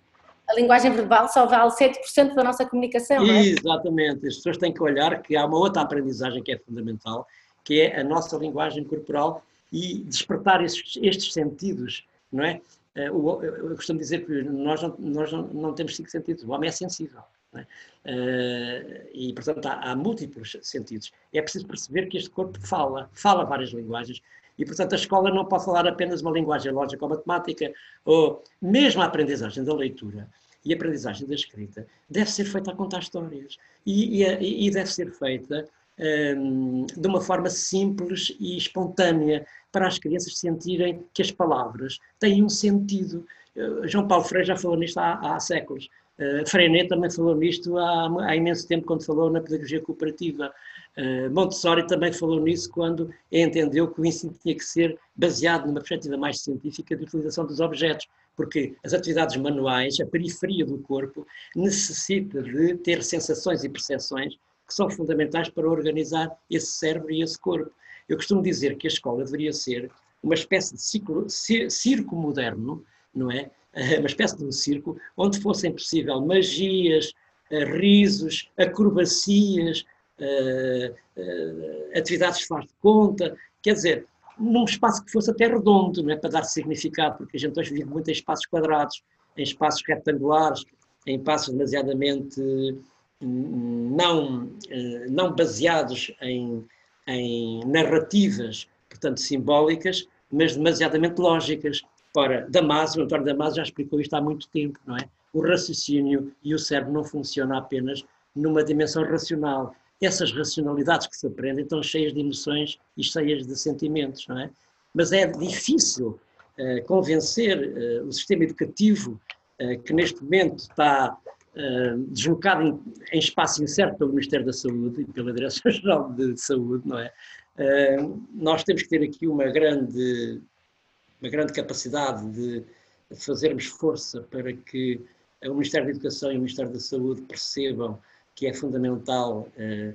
A linguagem verbal só vale 7% da nossa comunicação, não é? Exatamente. As pessoas têm que olhar que há uma outra aprendizagem que é fundamental, que é a nossa linguagem corporal e despertar estes, estes sentidos, não é? Eh, eu costumo dizer que nós não, nós não temos cinco sentidos, o homem é sensível. É? Uh, e, portanto, há, há, múltiplos sentidos. É preciso perceber que este corpo fala, fala várias linguagens, e, portanto, a escola não pode falar apenas uma linguagem lógica ou matemática, ou mesmo a aprendizagem da leitura e a aprendizagem da escrita deve ser feita a contar histórias. E, e, e deve ser feita um, de uma forma simples e espontânea, para as crianças sentirem que as palavras têm um sentido. Uh, João Paulo Freire já falou nisto há, há séculos. Uh, Freinet também falou nisto há, há, imenso tempo, quando falou na pedagogia cooperativa. Uh, Montessori também falou nisso quando entendeu que o ensino tinha que ser baseado numa perspectiva mais científica de utilização dos objetos, porque as atividades manuais, a periferia do corpo, necessita de ter sensações e percepções que são fundamentais para organizar esse cérebro e esse corpo. Eu costumo dizer que a escola deveria ser uma espécie de ciclo, circo moderno, não é? <laughs> Uma espécie de um circo onde fossem possível magias, eh, risos, acrobacias, eh, eh, atividades de faz de conta, quer dizer, num espaço que fosse até redondo, não é? para dar significado, porque a gente hoje vive muito em espaços quadrados, em espaços retangulares, em espaços demasiadamente hum, não, não baseados em, em narrativas, portanto, simbólicas, mas demasiadamente lógicas. Ora, Damasio, o António Damasio já explicou isto há muito tempo, não é? O raciocínio e o cérebro não funcionam apenas numa dimensão racional. Essas racionalidades que se aprendem estão cheias de emoções e cheias de sentimentos, não é? Mas é difícil uh, convencer uh, o sistema educativo uh, que neste momento está deslocado em, em, espaço incerto pelo Ministério da Saúde e pela Direção-Geral de Saúde, não é? nós temos que ter aqui uma grande, uma grande capacidade de fazermos força para que o Ministério da Educação e o Ministério da Saúde percebam que é fundamental uh,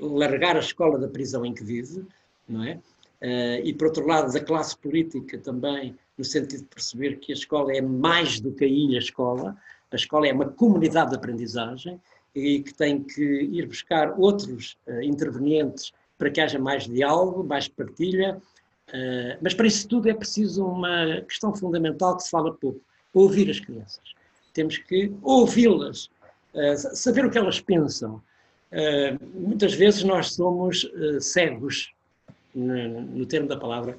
uh, largar a escola da prisão em que vive, não é? Uh, e por outro lado da classe política também, no sentido de perceber que a escola é mais do que a ilha escola, a escola é uma comunidade de aprendizagem e que tem que ir buscar outros intervenientes para que haja mais diálogo, mais partilha, uh, mas para isso tudo é preciso uma questão fundamental que se fala pouco, ouvir as crianças. Temos que ouvi-las, uh, saber o que elas pensam. Uh, muitas vezes nós somos cegos, no, no, termo da palavra,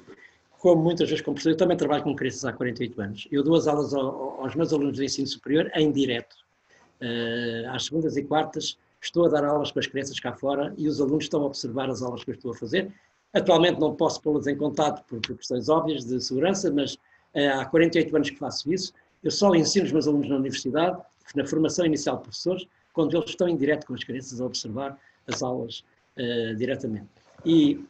como muitas vezes como professor, eu também trabalho com crianças há 48 anos. Eu dou as aulas ao, aos meus alunos de ensino superior em direto, às segundas e quartas, estou a dar aulas para as crianças cá fora e os alunos estão a observar as aulas que eu estou a fazer. Atualmente não posso pô-las em contato por, questões óbvias de segurança, mas uh, há 48 anos que faço isso. Eu só ensino os meus alunos na universidade, na formação inicial de professores, quando eles estão em direto com as crianças a observar as aulas uh, diretamente. E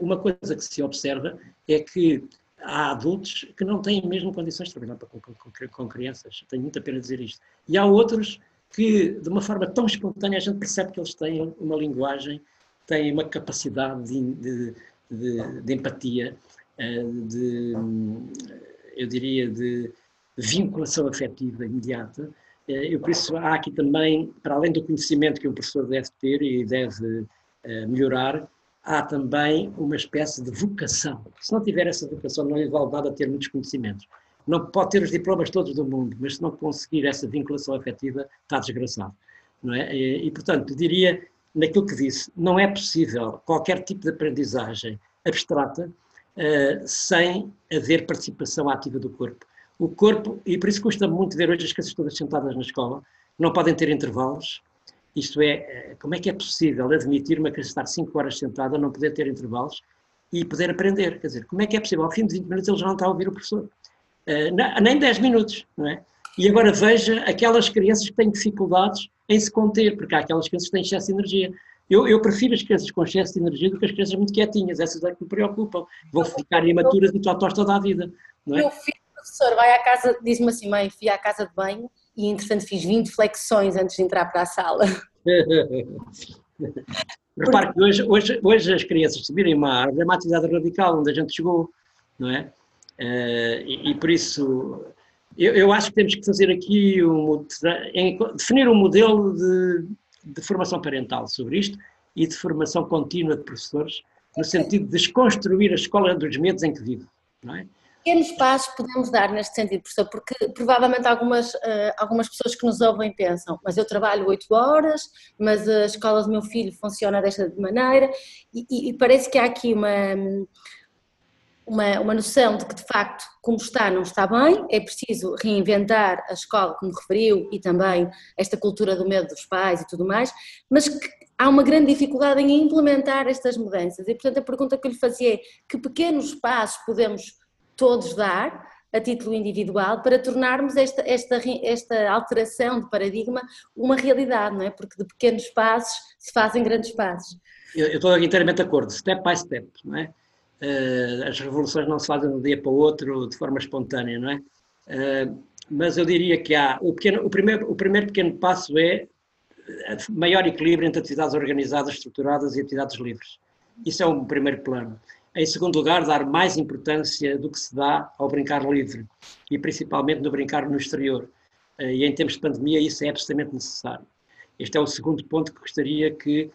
uma coisa que se observa é que há adultos que não têm mesmo condições de trabalhar com, com, com crianças. Tenho muita pena dizer isto. E há outros que, de uma forma tão espontânea, a gente percebe que eles têm uma linguagem, têm uma capacidade de, de, de, de empatia, eh, de, eu diria, de vinculação afetiva imediata. Eh, eu, por isso, há aqui também, para além do conhecimento que um professor deve ter e deve eh, melhorar, há também uma espécie de vocação. Se não tiver essa vocação, não lhe vale nada ter muitos conhecimentos não pode ter os diplomas todos do mundo, mas se não conseguir essa vinculação afetiva, está desgraçado. Não é? e, e, portanto, diria, naquilo que disse, não é possível qualquer tipo de aprendizagem abstrata uh, sem haver participação ativa do corpo. O corpo, e por isso custa muito ver hoje as crianças todas sentadas na escola, não podem ter intervalos, isto é, eh, como é que é possível admitir uma criança estar 5 horas sentada, não poder ter intervalos e poder aprender? Quer dizer, como é que é possível? Ao fim de 20 minutos ele já não está a ouvir o professor. Eh, nem 10 minutos, não é? E agora veja aquelas crianças que têm dificuldades em se conter, porque há aquelas crianças que têm excesso de energia. Eu, eu prefiro as crianças com excesso de energia do que as crianças muito quietinhas, essas é que me preocupam. Vão ficar imaturas e totós toda a vida. Não é? Meu filho, professor, vai à casa, diz-me assim, mãe, fui à casa de banho e entretanto fiz 20 flexões antes de entrar para a sala. <laughs> Repare que hoje, hoje, hoje as crianças subirem uma árvore é uma atividade radical onde a gente chegou, não é? Uh, e, e, por isso, eu, eu, acho que temos que fazer aqui, um, definir um modelo de, de, formação parental sobre isto e de formação contínua de professores, no sentido de desconstruir a escola dos medos em que vive, não é? Pequenos passos podemos dar neste sentido, professor, porque provavelmente algumas, uh, algumas pessoas que nos ouvem pensam, mas eu trabalho 8 horas, mas a escola do meu filho funciona desta maneira, e, e, e parece que há aqui uma uma, uma noção de que, de facto, como está, não está bem, é preciso reinventar a escola, como referiu, e também esta cultura do medo dos pais e tudo mais, mas que há uma grande dificuldade em implementar estas mudanças. E, portanto, a pergunta que eu lhe fazia é: que pequenos passos podemos todos dar, a título individual, para tornarmos esta, esta, esta alteração de paradigma uma realidade, não é? Porque de pequenos passos se fazem grandes passos. Eu, eu estou inteiramente de acordo, step by step, não é? Uh, as revoluções não se fazem de um dia para o outro de forma espontânea, não é? Uh, mas eu diria que há o, pequeno, o, primeiro, o primeiro pequeno passo é maior equilíbrio entre atividades organizadas, estruturadas e atividades livres. Isso é um primeiro plano. Em segundo lugar, dar mais importância do que se dá ao brincar livre e principalmente no brincar no exterior. E em tempos de pandemia isso é absolutamente necessário. Este é o segundo ponto que gostaria que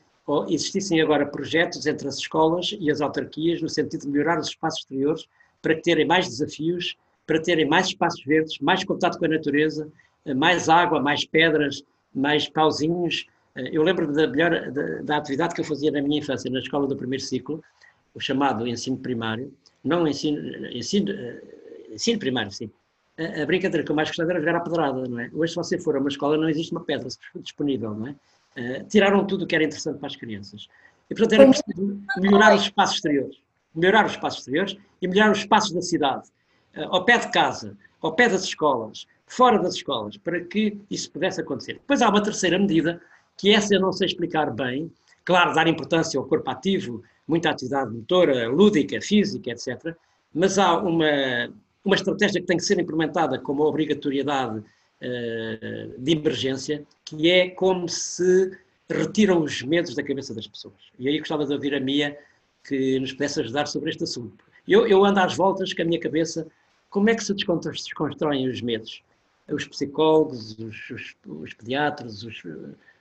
existissem agora projetos entre as escolas e as autarquias no sentido de melhorar os espaços exteriores para terem mais desafios, para terem mais espaços verdes, mais contato com a natureza, mais água, mais pedras, mais pauzinhos. Eu lembro da melhor da, da atividade que eu fazia na minha infância na escola do primeiro ciclo, o chamado ensino primário, não ensino, ensino, ensino primário, sim. A, a, brincadeira que eu mais gostava era jogar à pedrada, não é? Hoje, se você for a uma escola, não existe uma pedra disponível, não é? Uh, tiraram tudo o que era interessante para as crianças. E, portanto, era preciso melhorar os espaços exteriores. Melhorar os espaços exteriores e melhorar os espaços da cidade. Uh, ao pé de casa, ao pé das escolas, fora das escolas, para que isso pudesse acontecer. Depois há uma terceira medida, que essa eu não sei explicar bem. Claro, dar importância ao corpo ativo, muita atividade motora, lúdica, física, etc. Mas há uma, uma estratégia que tem que ser implementada como obrigatoriedade uh, de emergência, que é como se retiram os medos da cabeça das pessoas. E aí gostava de ouvir a Mia que nos pudesse ajudar sobre este assunto. Eu, eu ando às voltas com a minha cabeça, como é que se desconstroem os medos? Os psicólogos, os, os, os pediatras, os,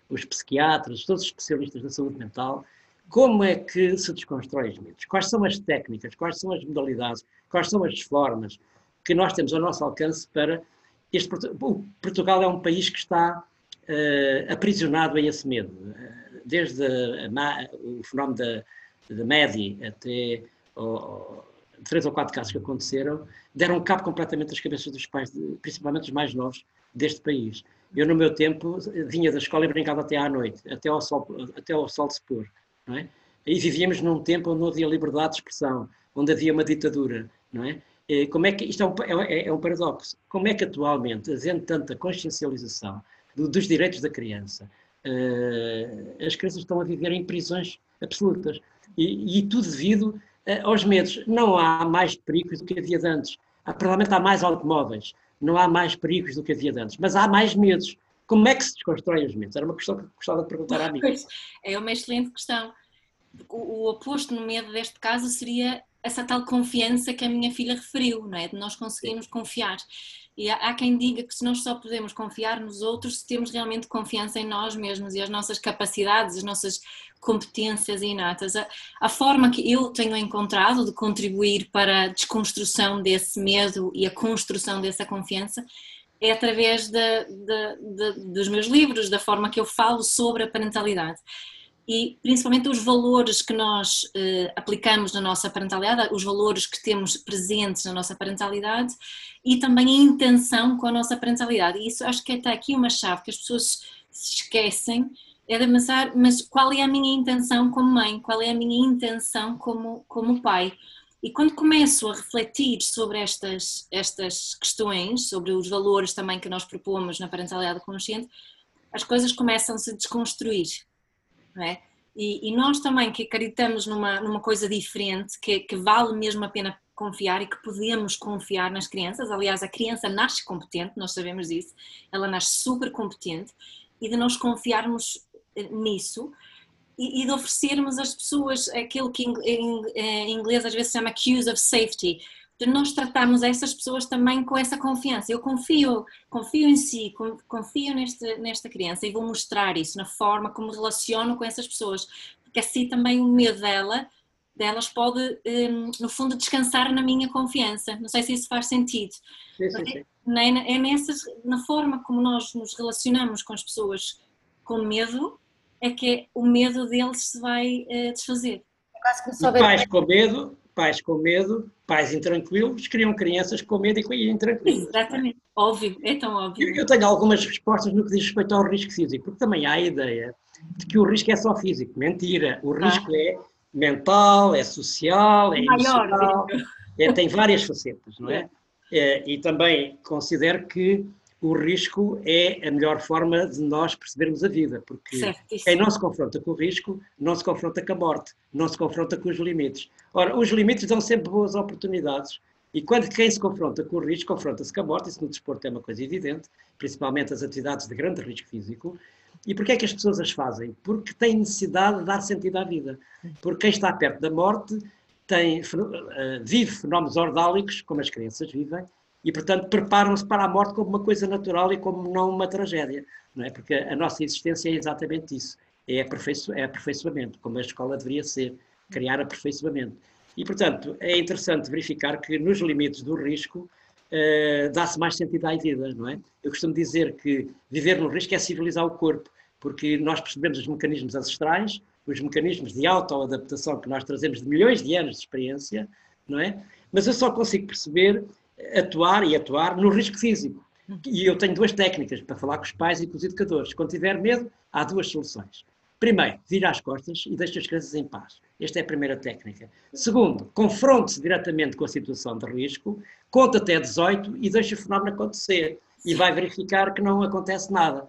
os psiquiatras, todos os especialistas da saúde mental, como é que se desconstrói os mitos? Quais são as técnicas, quais são as modalidades, quais são as formas que nós temos ao nosso alcance para. Este, o Portugal é um país que está uh, aprisionado a esse medo. Desde a, a, o fenómeno da, da MEDI até três ou quatro casos que aconteceram, deram cabo completamente das cabeças dos pais, principalmente os mais novos deste país. Eu, no meu tempo, vinha da escola e brincava até à noite, até ao sol, até ao sol se pôr. Não é? E vivíamos num tempo onde não havia liberdade de expressão, onde havia uma ditadura, não é? Como é que, isto é um, é, é um paradoxo. Como é que atualmente, havendo tanta consciencialização do, dos direitos da criança, uh, as crianças estão a viver em prisões absolutas? E, e tudo devido uh, aos medos. Não há mais perigos do que havia antes. Há, provavelmente há mais automóveis, não há mais perigos do que havia antes, mas há mais medos. Como é que se desconstrói os medos? Era uma questão que gostava de perguntar à mim. É uma excelente questão. O, o oposto no medo deste caso seria essa tal confiança que a minha filha referiu, não é? De nós conseguirmos confiar. E há, quem diga que se nós só podemos confiar nos outros se temos realmente confiança em nós mesmos e as nossas capacidades, as nossas competências inatas. A, a forma que eu tenho encontrado de contribuir para a desconstrução desse medo e a construção dessa confiança é através de, de, de, dos meus livros, da forma que eu falo sobre a parentalidade. E principalmente os valores que nós eh, aplicamos na nossa parentalidade, os valores que temos presentes na nossa parentalidade e também a intenção com a nossa parentalidade. E isso acho que está aqui uma chave que as pessoas se esquecem, é de pensar, mas qual é a minha intenção como mãe? Qual é a minha intenção como, como pai? E quando começo a refletir sobre estas, estas questões, sobre os valores também que nós propomos na parentalidade consciente, as coisas começam -se a desconstruir. É? E, e, nós também que acreditamos numa, numa coisa diferente, que, que vale mesmo a pena confiar e que podemos confiar nas crianças. Aliás, a criança nasce competente, nós sabemos disso, ela nasce super competente, e de nós confiarmos eh, nisso, e, de oferecermos às pessoas aquilo que em, inglês às vezes se chama cues of safety, de nós tratarmos essas pessoas também com essa confiança. Eu confio, confio em si, confio neste, nesta criança e vou mostrar isso na forma como me relaciono com essas pessoas, porque assim também o medo dela, delas pode, hum, no fundo, descansar na minha confiança. Não sei se isso faz sentido. Sim, sim, sim. É, é nessas, na forma como nós nos relacionamos com as pessoas com medo, é que o medo deles se vai uh, desfazer. É pais com medo, pais com medo, pais intranquilos, criam crianças com medo e intranquilos. Exatamente, óbvio, é tão óbvio. Eu, eu tenho algumas respostas no que diz respeito ao risco físico, porque também há a ideia de que o risco é só físico. Mentira, o ah. risco ah. é mental, é social, é emocional, é, tem várias facetas, não é? é? E também considero que o risco é a melhor forma de nós percebermos a vida, porque Certíssimo. quem não se confronta com o risco, não se confronta com a morte, não se confronta com os limites. Ora, os limites dão sempre boas oportunidades, e quando quem se confronta com o risco, confronta-se com a morte, isso no desporto é uma coisa evidente, principalmente as atividades de grande risco físico, E porquê é que as pessoas as fazem? Porque têm necessidade de dar sentido à vida. Porque quem está perto da morte tem, uh, vive fenómenos ordálicos, como as crianças vivem, e, portanto, preparam-se para a morte como uma coisa natural e como não uma tragédia. Não é? Porque a nossa existência é exatamente isso. É, aperfeiço, é aperfeiçoamento, como a escola deveria ser, criar aperfeiçoamento. E, portanto, é interessante verificar que nos limites do risco uh, dá-se mais sentido à vida, não é? Eu costumo dizer que viver no risco é civilizar o corpo, porque nós percebemos os mecanismos ancestrais, os mecanismos de autoadaptação que nós trazemos de milhões de anos de experiência, não é? Mas eu só consigo perceber atuar e atuar no risco físico. E eu tenho duas técnicas para falar com os pais e com os educadores. Quando tiver medo, há duas soluções. Primeiro, vira as costas e deixa as crianças em paz. Esta é a primeira técnica. Segundo, confronte-se diretamente com a situação de risco, conta até 18 e deixa o fenómeno acontecer. E vai verificar que não acontece nada.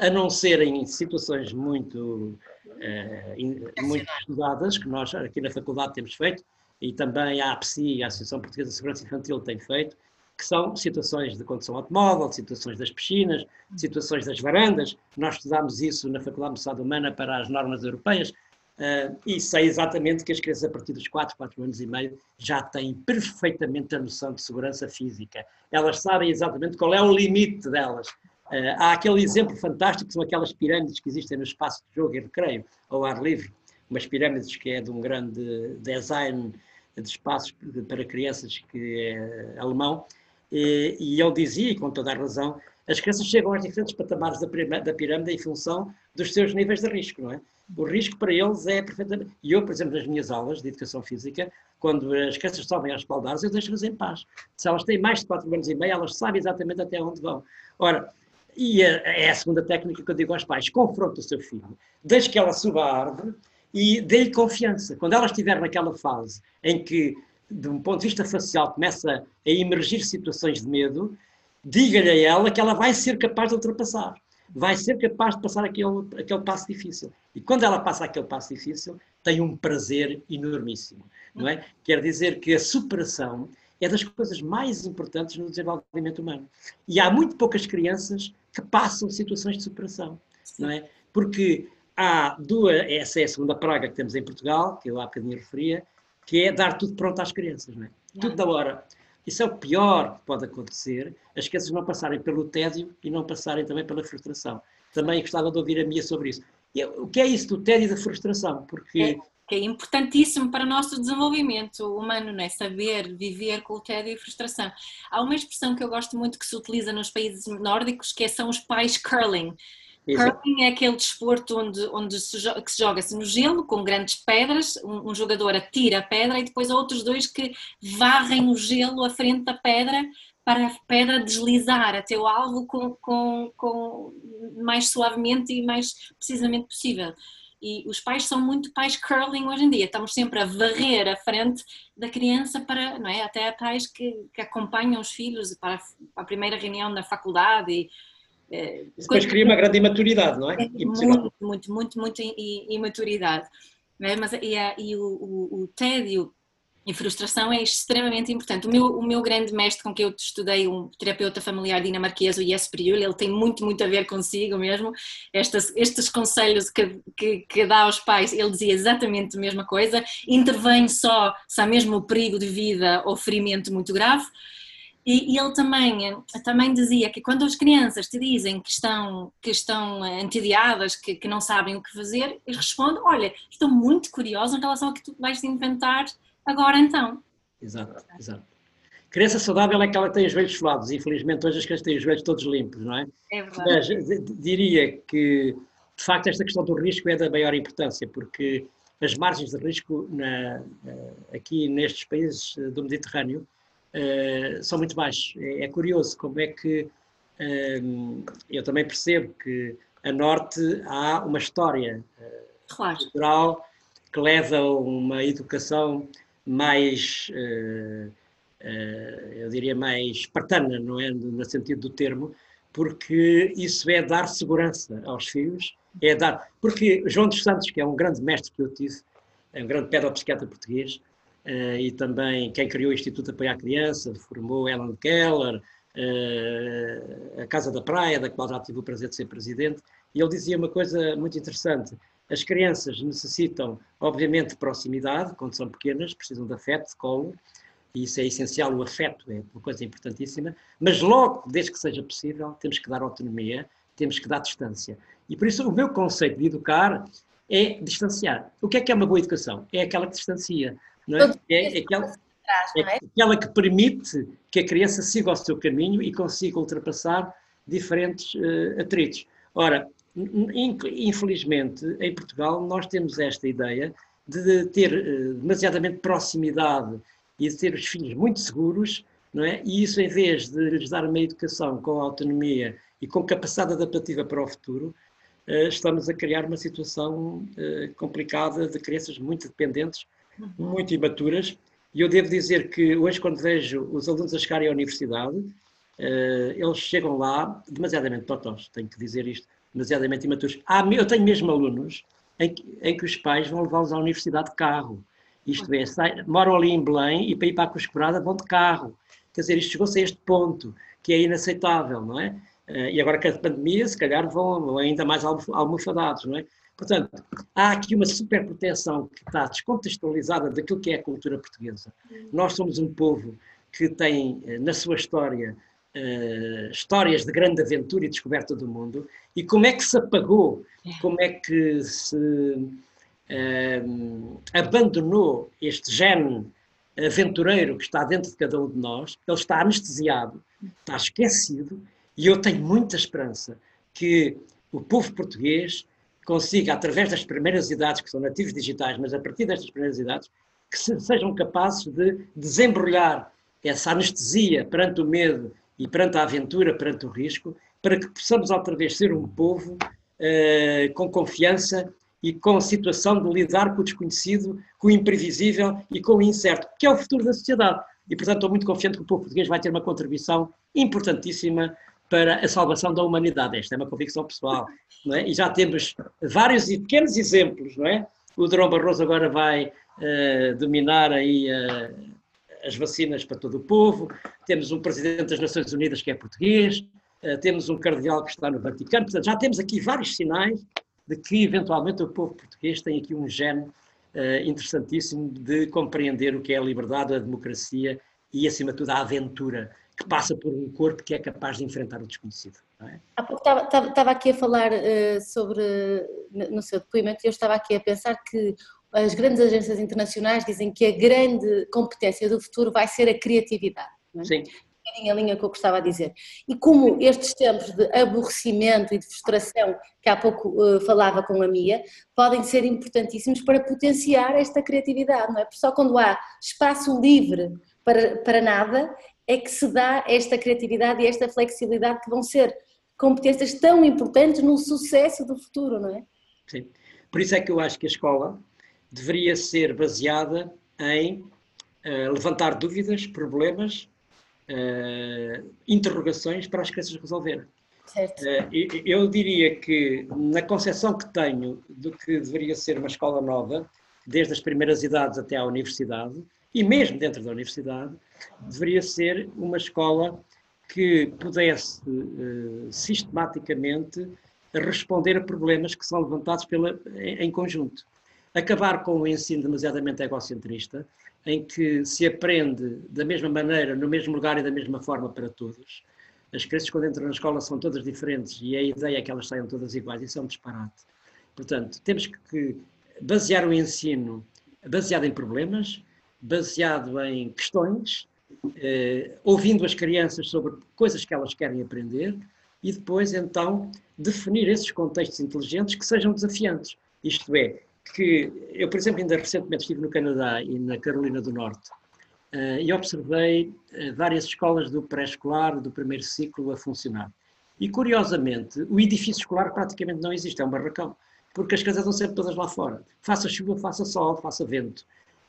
A não ser em situações muito, uh, muito estudadas, que nós aqui na faculdade temos feito, e também a APSI, a Associação Portuguesa de Segurança Infantil, tem feito, que são situações de condução automóvel, situações das piscinas, situações das varandas. Nós estudámos isso na Faculdade de Saúde Humana para as normas europeias uh, e sei exatamente que as crianças a partir dos 4, 4 anos e meio já têm perfeitamente a noção de segurança física. Elas sabem exatamente qual é o limite delas. Uh, há aquele exemplo fantástico, são aquelas pirâmides que existem no espaço de jogo e recreio, ao ar livre, umas pirâmides que é de um grande design de espaços para crianças que é alemão, e, e ele dizia, e com toda a razão, as crianças chegam aos diferentes patamares da pirâmide em função dos seus níveis de risco, não é? O risco para eles é perfeitamente... E eu, por exemplo, nas minhas aulas de educação física, quando as crianças sobem aos espaldares, eu deixo-as em paz. Se elas têm mais de 4 anos e meio, elas sabem exatamente até onde vão. Ora, e é a segunda técnica que eu digo aos pais, confronta o seu filho, deixe que ela suba a árvore e dê-lhe confiança. Quando ela estiver naquela fase em que, de um ponto de vista facial, começa a emergir situações de medo, diga-lhe a ela que ela vai ser capaz de ultrapassar. Vai ser capaz de passar aquele, aquele passo difícil. E quando ela passa aquele passo difícil, tem um prazer enormíssimo. Não é? Quer dizer que a superação é das coisas mais importantes no desenvolvimento humano. E há muito poucas crianças que passam situações de superação. Não é? Porque há duas, essa é a segunda praga que temos em Portugal, que eu há bocadinho referia, que é dar tudo pronto às crianças, não é? Tudo da hora. Isso é o pior que pode acontecer, as crianças não passarem pelo tédio e não passarem também pela frustração. Também gostava de ouvir a minha sobre isso. E, o que é isso do tédio e da frustração? Porque... É, que é importantíssimo para o nosso desenvolvimento humano, não é? Saber viver com o tédio e frustração. Há uma expressão que eu gosto muito que se utiliza nos países nórdicos, que é, são os pais curling Curling é aquele desporto onde, onde se, que se joga-se no gelo com grandes pedras, um, um, jogador atira a pedra e depois há outros dois que varrem o gelo à frente da pedra para a pedra deslizar até o alvo com, com, com mais suavemente e mais precisamente possível. E os pais são muito pais curling hoje em dia, estamos sempre a varrer a frente da criança para, não é? Até pais que, que acompanham os filhos para a primeira reunião da faculdade e, é, Depois cria uma grande imaturidade, não é? é muito, muito, muito, muito imaturidade. É? Mas, e, a, e o, o, o, tédio e frustração é extremamente importante. O meu, o meu grande mestre com quem eu estudei, um terapeuta familiar dinamarquês, o Jesper Juhl, ele tem muito, muito a ver consigo mesmo. Estes, estes conselhos que, que, que dá aos pais, ele dizia exatamente a mesma coisa. Intervém só se há mesmo perigo de vida ou ferimento muito grave e, e, ele também, também dizia que quando as crianças te dizem que estão, que estão entediadas, que, que não sabem o que fazer, eles respondem: Olha, estou muito curiosa em relação ao que tu vais inventar agora então. Exato, exato. Criança saudável é que tem os joelhos suados. Infelizmente, hoje as crianças têm os joelhos todos limpos, não é? É verdade. Mas diria que, de facto, esta questão do risco é da maior importância, porque as margens de risco na, aqui nestes países do Mediterrâneo uh, são muito baixos. É, é, curioso como é que um, eh, eu também percebo que a Norte há uma história uh, claro. cultural que leva a uma educação mais, uh, eu diria, mais espartana, não é? No sentido do termo, porque isso é dar segurança aos filhos, é dar. Porque João dos Santos, que é um grande mestre que eu tive, é um grande pedopsiquiatra português, eh, e também quem criou o Instituto de Apoio à Criança, formou Ellen Keller, uh, a Casa da Praia, da qual já tive o prazer de ser presidente, e ele dizia uma coisa muito interessante. As crianças necessitam, obviamente, de proximidade, quando são pequenas, precisam de afeto, de colo, e isso é essencial, o afeto é uma coisa importantíssima, mas logo, desde que seja possível, temos que dar autonomia, temos que dar distância. E por isso o meu conceito de educar é distanciar. O que é que é uma boa educação? É aquela que distancia, não é? É, é aquela, é aquela que permite que a criança siga o seu caminho e consiga ultrapassar diferentes uh, atritos. Ora, infelizmente, em Portugal, nós temos esta ideia de ter uh, demasiadamente proximidade e de ter os filhos muito seguros, não é? E isso, em vez de lhes dar uma educação com autonomia e com capacidade adaptativa para o futuro, uh, estamos a criar uma situação complicada de crianças muito dependentes. Muito imaturas e eu devo dizer que hoje, quando vejo os alunos a chegarem à universidade, uh, eles chegam lá demasiadamente totós, tenho que dizer isto, demasiadamente imaturos. Ah, eu tenho mesmo alunos em que, em que os pais vão levá-los à universidade de carro. Isto é, sai, moram ali em Belém e para ir para a Cuscobrada vão de carro. Quer dizer, isto chegou-se a este ponto, que é inaceitável, não é? Uh, e agora com a pandemia, se calhar vão ainda mais almofadados, não é? Portanto, há aqui uma superproteção que está descontextualizada daquilo que é a cultura portuguesa. Nós somos um povo que tem eh, na sua história uh, histórias de grande aventura e descoberta do mundo. E como é que se apagou, é. como é que se uh, abandonou este gene aventureiro que está dentro de cada um de nós, ele está anestesiado, está esquecido, e eu tenho muita esperança que o povo português consiga, através das primeiras idades, que são nativos digitais, mas a partir destas primeiras idades, que se, sejam capazes de desembrulhar essa anestesia perante o medo e perante a aventura, perante o risco, para que possamos outra vez ser um povo eh, com confiança e com a situação de lidar com o desconhecido, com o imprevisível e com o incerto, que é o futuro da sociedade. E, portanto, estou muito confiante que o povo português vai ter uma contribuição importantíssima para a salvação da humanidade. Esta é uma convicção pessoal. É? E já temos vários e pequenos exemplos. Não é? O Drão Barroso agora vai uh, dominar aí uh, as vacinas para todo o povo. Temos um presidente das Nações Unidas que é português. Uh, temos um cardeal que está no Vaticano. Portanto, já temos aqui vários sinais de que, eventualmente, o povo português tem aqui um gene interessantíssimo de compreender o que é a liberdade, a democracia e, acima de tudo, a aventura que passa por um corpo que é capaz de enfrentar o desconhecido. É? Há pouco estava, estava, aqui a falar uh, sobre, no seu depoimento, e eu estava aqui a pensar que as grandes agências internacionais dizem que a grande competência do futuro vai ser a criatividade. É? Sim. A linha que eu gostava de dizer. E como estes tempos de aborrecimento e de frustração, que há pouco uh, falava com a Mia, podem ser importantíssimos para potenciar esta criatividade, não é? Porque só quando há espaço livre para, para nada é que se dá esta criatividade e esta flexibilidade que vão ser competências tão importantes no sucesso do futuro, não é? Sim. Por isso é que eu acho que a escola deveria ser baseada em uh, levantar dúvidas, problemas, uh, interrogações para as crianças resolverem. Certo. Uh, eu diria que, na concepção que tenho do que deveria ser uma escola nova, desde as primeiras idades até à universidade, e mesmo dentro da universidade, deveria ser uma escola que pudesse uh, sistematicamente responder a problemas que são levantados pela, em, em, conjunto. Acabar com o ensino demasiadamente egocentrista, em que se aprende da mesma maneira, no mesmo lugar e da mesma forma para todos. As crianças, quando entram na escola, são todas diferentes e a ideia é que elas saiam todas iguais. Isso é um disparate. Portanto, temos que basear o ensino baseado em problemas, baseado em questões, eh, ouvindo as crianças sobre coisas que elas querem aprender e depois então definir esses contextos inteligentes que sejam desafiantes. Isto é, que eu, por exemplo, ainda recentemente estive no Canadá e na Carolina do Norte eh, e observei eh, várias escolas do pré-escolar, do primeiro ciclo a funcionar. E curiosamente, o edifício escolar praticamente não existe, é um barracão, porque as casas estão sempre todas lá fora. Faça chuva, faça sol, faça vento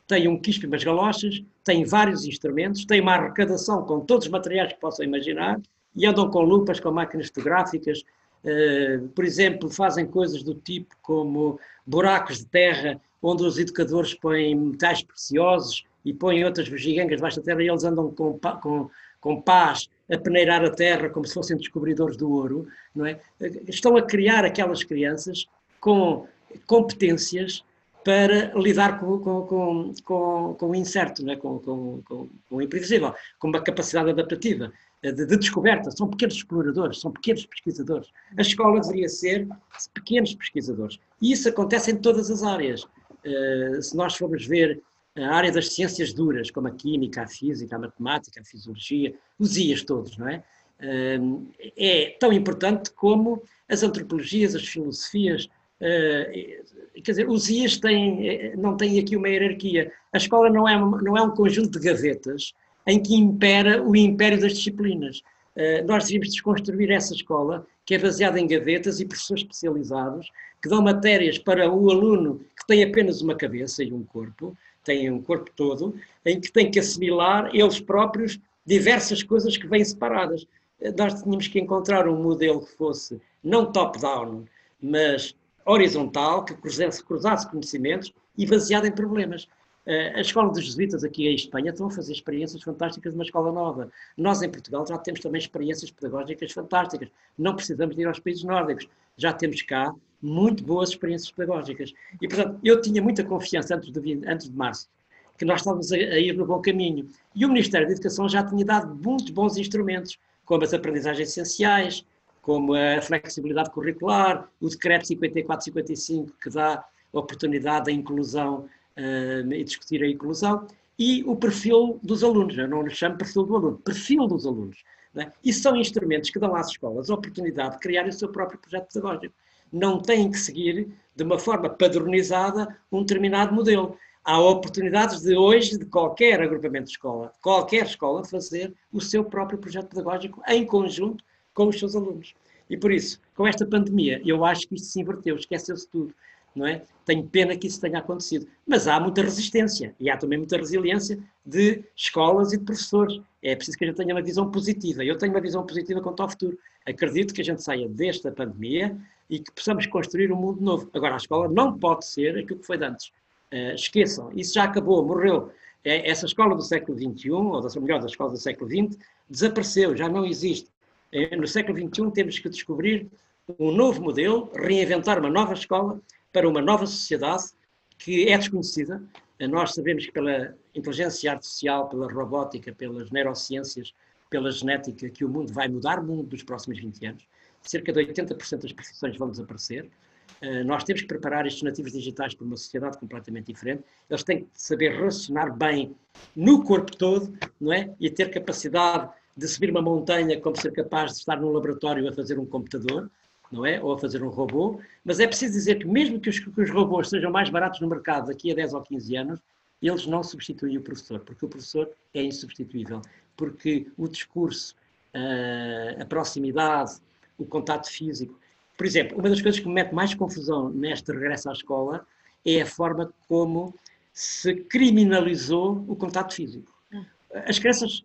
tem um quispo e umas galochas, tem vários instrumentos, tem uma arrecadação com todos os materiais que possam imaginar e andam com lupas, com máquinas fotográficas, uh, por exemplo, fazem coisas do tipo como buracos de terra onde os educadores põem metais preciosos e põem outras bugigangas debaixo da terra e eles andam com, com, com pás a peneirar a terra como se fossem descobridores do ouro, não é? Estão a criar aquelas crianças com competências para lidar com, com, com, com, o incerto, não é? com, o imprevisível, com uma capacidade adaptativa, de, de, descoberta. São pequenos exploradores, são pequenos pesquisadores. A escola deveria ser pequenos pesquisadores. E isso acontece em todas as áreas. Uh, se nós formos ver a área das ciências duras, como a química, a física, a matemática, a fisiologia, os IAs todos, não é? Uh, é tão importante como as antropologias, as filosofias, quer dizer, os IAs têm, não têm aqui uma hierarquia. A escola não é, não é um conjunto de gavetas em que impera o império das disciplinas. Uh, nós devíamos desconstruir essa escola, que é baseada em gavetas e professores especializados, que dão matérias para o aluno que tem apenas uma cabeça e um corpo, tem um corpo todo, em que tem que assimilar eles próprios diversas coisas que vêm separadas. Nós tínhamos que encontrar um modelo que fosse não top-down, mas horizontal, que cruzasse, cruzasse conhecimentos e baseado em problemas. Eh, a escola dos jesuítas aqui em Espanha estão a fazer experiências fantásticas de uma escola nova. Nós em Portugal já temos também experiências pedagógicas fantásticas. Não precisamos de ir aos países nórdicos. Já temos cá muito boas experiências pedagógicas. E, portanto, eu tinha muita confiança antes de, antes de março que nós estávamos a, a ir no bom caminho. E o Ministério da Educação já tinha dado muitos bons instrumentos, como as aprendizagens essenciais, como a flexibilidade curricular, o decreto 54-55 que dá oportunidade à inclusão uh, e discutir a inclusão, e o perfil dos alunos, eu não lhe chamo perfil do aluno, perfil dos alunos. É? E são instrumentos que dão às escolas a oportunidade de criarem o seu próprio projeto pedagógico. Não têm que seguir de uma forma padronizada um determinado modelo. Há oportunidades de hoje, de qualquer agrupamento de escola, qualquer escola, fazer o seu próprio projeto pedagógico em conjunto com os seus alunos. E por isso, com esta pandemia, eu acho que isto se inverteu, esqueceu-se tudo. Não é? Tenho pena que isso tenha acontecido. Mas há muita resistência e há também muita resiliência de escolas e de professores. É preciso que a gente tenha uma visão positiva. Eu tenho uma visão positiva quanto ao futuro. Acredito que a gente saia desta pandemia e que possamos construir um mundo novo. Agora, a escola não pode ser aquilo que foi de antes. Uh, esqueçam, isso já acabou, morreu. É, essa escola do século XXI, ou melhor, da escola do século XX, desapareceu, já não existe. É, no século XXI temos que descobrir um novo modelo, reinventar uma nova escola para uma nova sociedade que é desconhecida. Nós sabemos que pela inteligência artificial, pela robótica, pelas neurociências, pela genética, que o mundo vai mudar, o mundo dos próximos 20 anos. Cerca de 80% das profissões vão desaparecer. Eh, nós temos que preparar estes nativos digitais para uma sociedade completamente diferente. Eles têm que saber relacionar bem no corpo todo, não é? E ter capacidade de subir uma montanha como ser capaz de estar num laboratório a fazer um computador, não é? Ou a fazer um robô, mas é preciso dizer que mesmo que os, que os robôs sejam mais baratos no mercado daqui a 10 ou 15 anos, eles não substituem o professor, porque o professor é insubstituível, porque o discurso, a proximidade, o contato físico. Por exemplo, uma das coisas que me mete mais confusão neste regresso à escola é a forma como se criminalizou o contato físico. Hum. As crianças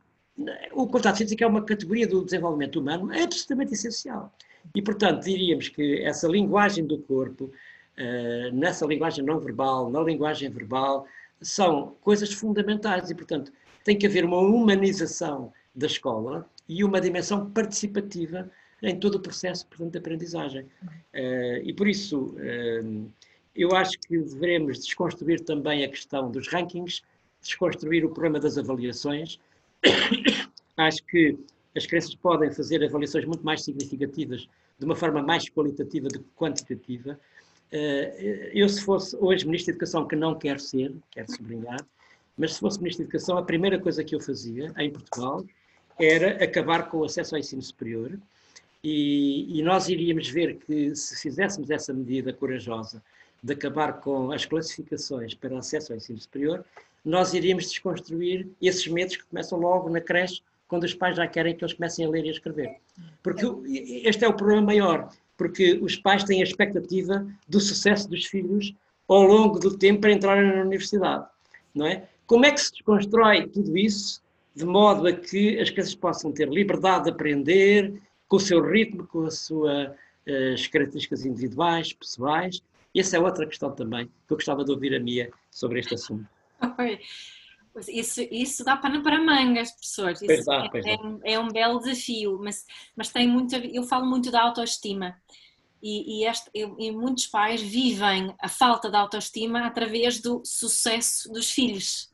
o contato físico é uma categoria do desenvolvimento humano absolutamente essencial. E, portanto, diríamos que essa linguagem do corpo, eh, nessa linguagem não verbal, na linguagem verbal, são coisas fundamentais e, portanto, tem que haver uma humanização da escola e uma dimensão participativa em todo o processo portanto, de aprendizagem. Eh, e por isso, eh, eu acho que devemos desconstruir também a questão dos rankings, desconstruir o problema das avaliações, Acho que as crianças podem fazer avaliações muito mais significativas, de uma forma mais qualitativa do que quantitativa. Eh, eu, se fosse hoje Ministro da Educação, que não quero ser, quero sublinhar, mas se fosse Ministro da Educação, a primeira coisa que eu fazia em Portugal era acabar com o acesso ao ensino superior e, e nós iríamos ver que se fizéssemos essa medida corajosa de acabar com as classificações para acesso ao ensino superior, nós iríamos desconstruir esses medos que começam logo na creche, quando os pais já querem que eles comecem a ler e a escrever. Porque este é o problema maior, porque os pais têm a expectativa do sucesso dos filhos ao longo do tempo para entrarem na universidade, não é? Como é que se desconstrói tudo isso de modo a que as crianças possam ter liberdade de aprender, com o seu ritmo, com as suas características individuais, pessoais? Essa é outra questão também que eu gostava de ouvir a Mia sobre este assunto. <laughs> Isso, isso dá para, para mangas, professores. Isso dá, é, é, é, um belo desafio, mas, mas tem muito. Eu falo muito da autoestima. E, e, este, e, muitos pais vivem a falta de autoestima através do sucesso dos filhos.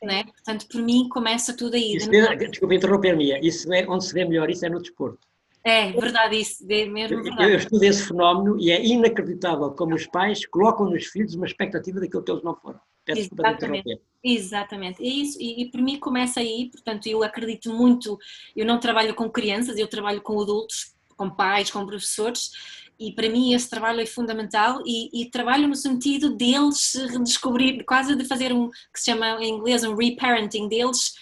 Né? Portanto, por mim, começa tudo aí. Isso, de... Desculpa interromper-me, isso é onde se vê melhor, isso é no desporto. É, verdade, isso, é mesmo verdade. Eu, eu estudo esse fenómeno e é inacreditável como os pais colocam nos filhos uma expectativa daquilo que eles não foram. Peço Exatamente. Exatamente, é isso, e, e por mim começa aí, portanto eu acredito muito, eu não trabalho com crianças, eu trabalho com adultos, com pais, com professores, e para mim esse trabalho é fundamental e, e, trabalho no sentido deles redescobrir, quase de fazer um que se chama em inglês um reparenting deles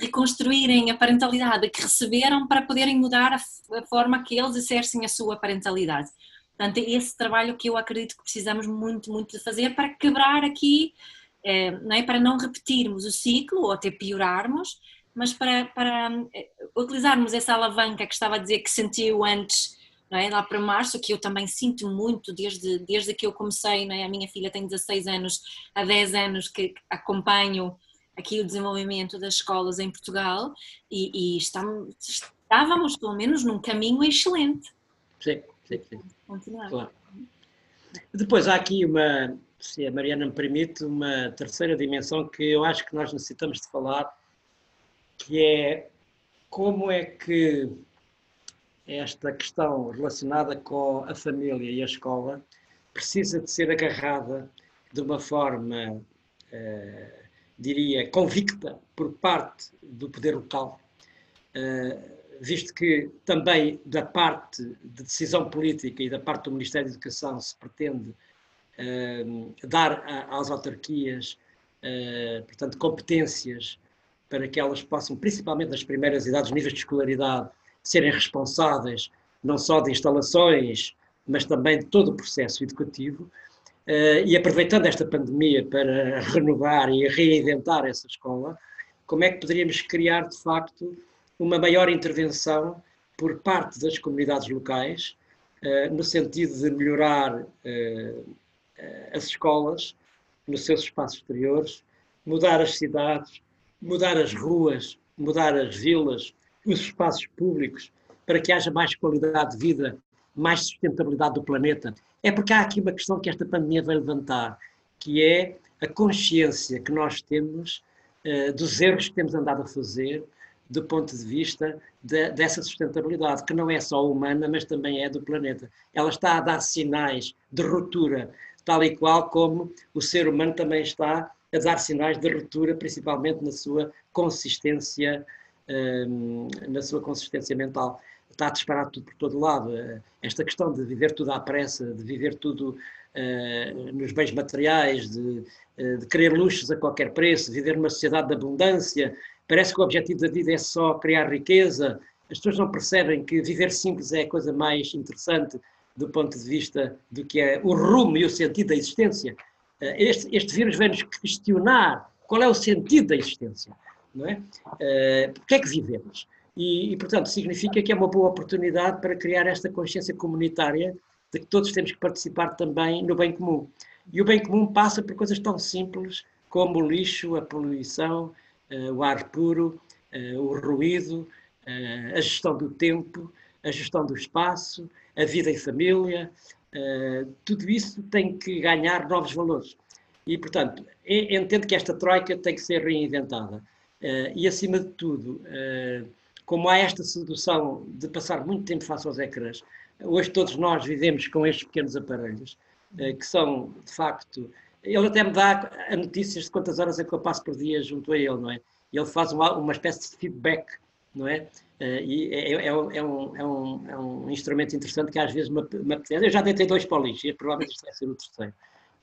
reconstruírem a parentalidade que receberam para poderem mudar a, a forma que eles exercem a sua parentalidade. Portanto, é esse trabalho que eu acredito que precisamos muito, muito de fazer para quebrar aqui não é? para não repetirmos o ciclo ou até piorarmos, mas para, para eh, utilizarmos essa alavanca que estava a dizer que sentiu antes, não é? lá para março, que eu também sinto muito desde, desde que eu comecei, não é? a minha filha tem 16 anos, há 10 anos que acompanho aqui o desenvolvimento das escolas em Portugal e, e estamos, estávamos pelo menos num caminho excelente. Sim, sim, sim. Continuar. Claro. Depois há aqui uma, se a Mariana me permite, uma terceira dimensão que eu acho que nós necessitamos de falar, que é como é que esta questão relacionada com a família e a escola precisa de ser agarrada de uma forma, eh, diria, convicta por parte do poder local, eh, visto que também da parte de decisão política e da parte do Ministério da Educação se pretende dar a, às autarquias, uh, portanto, competências para que elas possam, principalmente nas primeiras idades, níveis de escolaridade, serem responsáveis não só de instalações, mas também de todo o processo educativo. Uh, e aproveitando esta pandemia para renovar e reinventar essa escola, como é que poderíamos criar, de facto, uma maior intervenção por parte das comunidades locais, uh, no sentido de melhorar as escolas nos seus espaços exteriores, mudar as cidades, mudar as ruas, mudar as vilas, os espaços públicos, para que haja mais qualidade de vida, mais sustentabilidade do planeta. É porque há aqui uma questão que esta pandemia vai levantar, que é a consciência que nós temos uh, dos erros que temos andado a fazer do ponto de vista de, dessa sustentabilidade, que não é só humana, mas também é do planeta. Ela está a dar sinais de ruptura tal e qual como o ser humano também está a dar sinais de ruptura, principalmente na sua consistência, hum, na sua consistência mental. Está a disparar tudo por todo lado. Esta questão de viver tudo à pressa, de viver tudo uh, nos bens materiais, de, uh, de querer luxos a qualquer preço, viver numa sociedade de abundância, parece que o objetivo da vida é só criar riqueza. As pessoas não percebem que viver simples é a coisa mais interessante do ponto de vista do que é o rumo e o sentido da existência. Eh, este, este vírus vem-nos questionar qual é o sentido da existência, não é? Uh, Porquê é que vivemos? E, e, portanto, significa que é uma boa oportunidade para criar esta consciência comunitária de que todos temos que participar também no bem comum. E o bem comum passa por coisas tão simples como o lixo, a poluição, uh, o ar puro, o ruído, a gestão do tempo, a gestão do espaço, a vida em família, uh, tudo isso tem que ganhar novos valores. E, portanto, entendo que esta troika tem que ser reinventada. Uh, e, acima de tudo, uh, como há esta sedução de passar muito tempo face aos ecrãs, hoje todos nós vivemos com estes pequenos aparelhos, que são, de facto, ele até me dá a notícias de quantas horas é que eu passo por dia junto a ele, não é? Ele faz uma, uma espécie de feedback, não é? Uh, e é, é, é, um, é, um, é, um, instrumento interessante que às vezes me, apetece. Eu já deitei dois para provavelmente este vai ser o terceiro.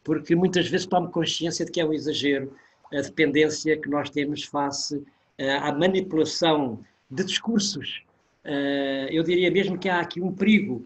Porque muitas vezes tomo consciência de que é um exagero a dependência que nós temos face uh, à manipulação de discursos. Uh, eu diria mesmo que há aqui um perigo,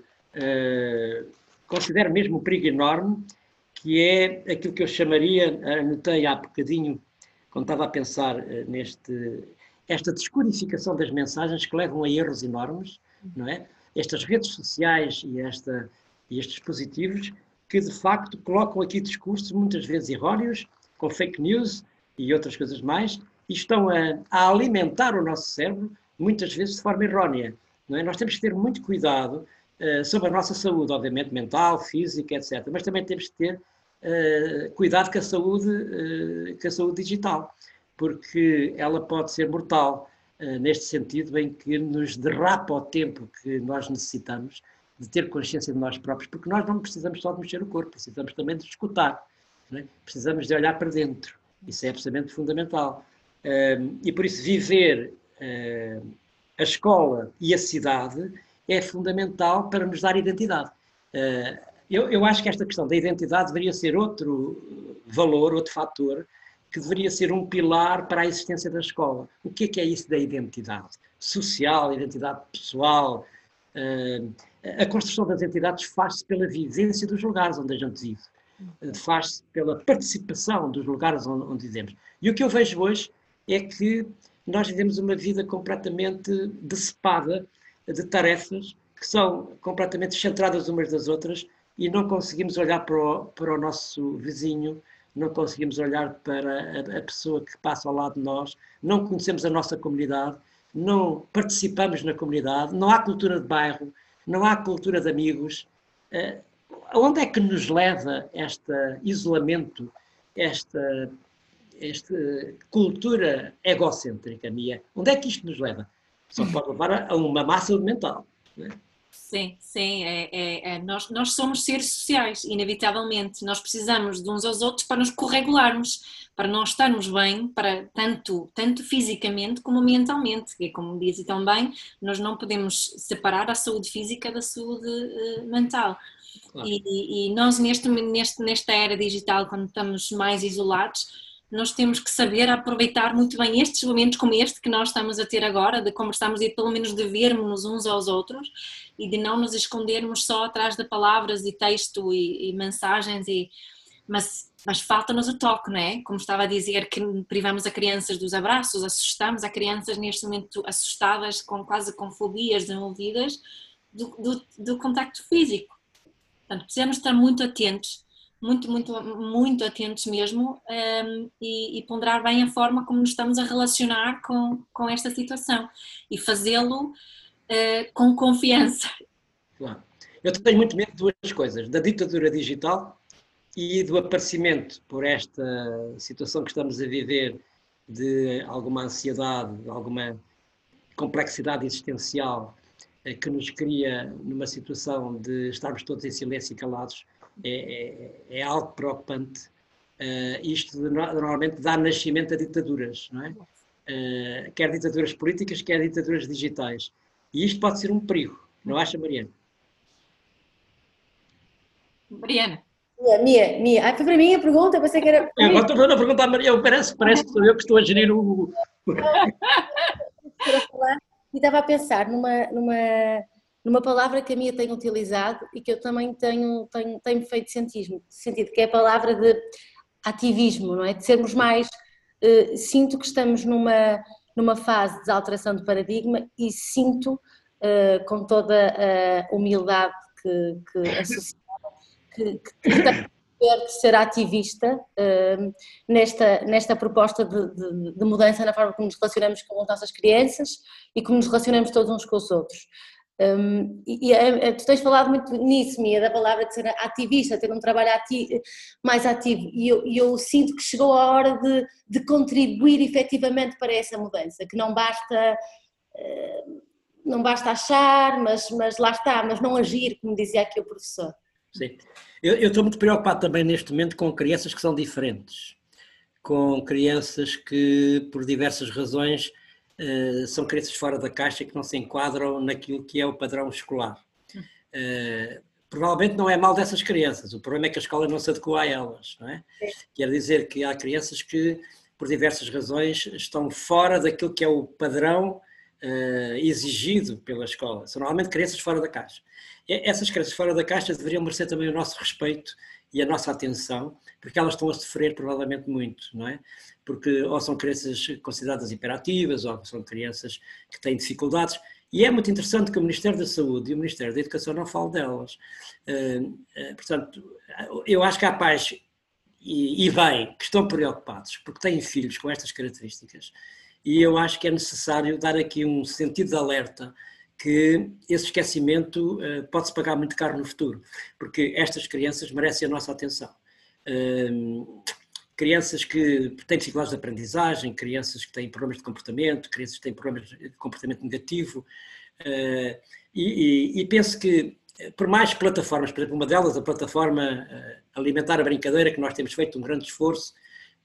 considero mesmo um perigo enorme, que é aquilo que eu chamaria, anotei há bocadinho, quando estava a pensar neste, esta descodificação das mensagens que levam a erros enormes, não é? Estas redes sociais e, esta, e estes dispositivos que de facto colocam aqui discursos muitas vezes erróneos, com fake news e outras coisas mais, e estão a, a alimentar o nosso cérebro, muitas vezes de forma errónea. É? Nós temos que ter muito cuidado uh, sobre a nossa saúde, obviamente mental, física, etc. Mas também temos que ter uh, cuidado com a saúde, uh, com a saúde digital, porque ela pode ser mortal neste sentido em que nos derrapa o tempo que nós necessitamos de ter consciência de nós próprios, porque nós não precisamos só de mexer o corpo, precisamos também de escutar, é? precisamos de olhar para dentro. Isso é absolutamente fundamental. e por isso viver a escola e a cidade é fundamental para nos dar identidade. Eh, eu, eu acho que esta questão da identidade deveria ser outro valor, outro fator, que deveria ser um pilar para a existência da escola. O que é que é isso da identidade? Social, identidade pessoal. Eh, a construção das identidades faz-se pela vivência dos lugares onde a gente vive, eh, faz-se pela participação dos lugares onde, vivemos. E o que eu vejo hoje é que nós vivemos uma vida completamente decepada de tarefas que são completamente centradas umas das outras e não conseguimos olhar para o, para o nosso vizinho, não conseguimos olhar para a, a, pessoa que passa ao lado de nós, não conhecemos a nossa comunidade, não participamos na comunidade, não há cultura de bairro, não há cultura de amigos. Uh, onde é que nos leva este isolamento, esta esta cultura egocêntrica minha, onde é que isto nos leva? Só pode levar a uma massa mental. É? Sim, sim, é, é, é, nós, nós somos seres sociais, inevitavelmente. Nós precisamos de uns aos outros para nos corregularmos, para não estarmos bem, para tanto, tanto fisicamente como mentalmente. E como dizem também, nós não podemos separar a saúde física da saúde uh, mental. Claro. E, e, nós, neste, neste, nesta era digital, quando estamos mais isolados, nós temos que saber aproveitar muito bem estes momentos como este que nós estamos a ter agora, de conversarmos e pelo menos de vermos uns aos outros e de não nos escondermos só atrás de palavras e texto e, e mensagens e mas, mas falta-nos o toque, não é? Como estava a dizer que privamos a crianças dos abraços, assustamos a crianças neste momento assustadas, com quase com fobias desenvolvidas do, do, do contacto físico. Portanto, precisamos estar muito atentos muito, muito, muito atentos mesmo um, ehm, e, e, ponderar bem a forma como nos estamos a relacionar com, com esta situação e fazê-lo uh, com confiança. Eu tenho muito medo de duas coisas, da ditadura digital e do aparecimento por esta situação que estamos a viver de alguma ansiedade, alguma complexidade existencial eh, que nos cria numa situação de estarmos todos em silêncio e calados é, é, é algo preocupante. Uh, isto normalmente dá nascimento a ditaduras, não é? Uh, quer ditaduras políticas, quer ditaduras digitais. E isto pode ser um perigo, não acha, Mariana? Mariana. Minha, minha. Ah, foi para mim a pergunta, pensei que era. Agora estou a perguntar a Mariana, parece, parece que sou eu que estou a gerir o. <laughs> e estava a pensar numa, numa numa palavra que a minha tem utilizado e que eu também tenho, tenho, tenho feito sentido, sentido, que é a palavra de ativismo, não é? De sermos mais. Uh, sinto que estamos numa, numa fase de alteração de paradigma e sinto, uh, com toda a humildade que, que a sociedade que, que de ser ativista uh, nesta, nesta proposta de, de, de, mudança na forma como nos relacionamos com as nossas crianças e como nos relacionamos todos uns com os outros. Um, e, e é, é, tu tens falado muito nisso, Mia, da palavra de ser ativista, ter um trabalho ati mais ativo, e eu, eu, sinto que chegou a hora de, de, contribuir efetivamente para essa mudança, que não basta, uh, não basta achar, mas, mas lá está, mas não agir, como dizia aqui o professor. Sim, eu, eu estou muito preocupado também neste momento com crianças que são diferentes, com crianças que, por diversas razões, uh, são crianças fora da caixa que não se enquadram naquilo que é o padrão escolar. Uh, provavelmente não é mal dessas crianças, o problema é que a escola não se adequa a elas. Não é? Quer dizer que há crianças que, por diversas razões, estão fora daquilo que é o padrão uh, exigido pela escola. São normalmente crianças fora da caixa. E essas crianças fora da caixa deveriam merecer também o nosso respeito e a nossa atenção, porque elas estão a sofrer provavelmente muito, não é? Porque ou são crianças consideradas hiperativas, ou são crianças que têm dificuldades, e é muito interessante que o Ministério da Saúde e o Ministério da Educação não falem delas. Eh, eh, portanto, eu acho que há pais e, bem, que estão preocupados porque têm filhos com estas características, e eu acho que é necessário dar aqui um sentido de alerta que esse esquecimento uh, pode-se pagar muito caro no futuro, porque estas crianças merecem a nossa atenção. Uh, crianças que têm dificuldades de aprendizagem, crianças que têm problemas de comportamento, crianças que têm problemas de comportamento negativo, uh, e, e, e, penso que, por mais plataformas, por exemplo, uma delas, a plataforma Alimentar a Brincadeira, que nós temos feito um grande esforço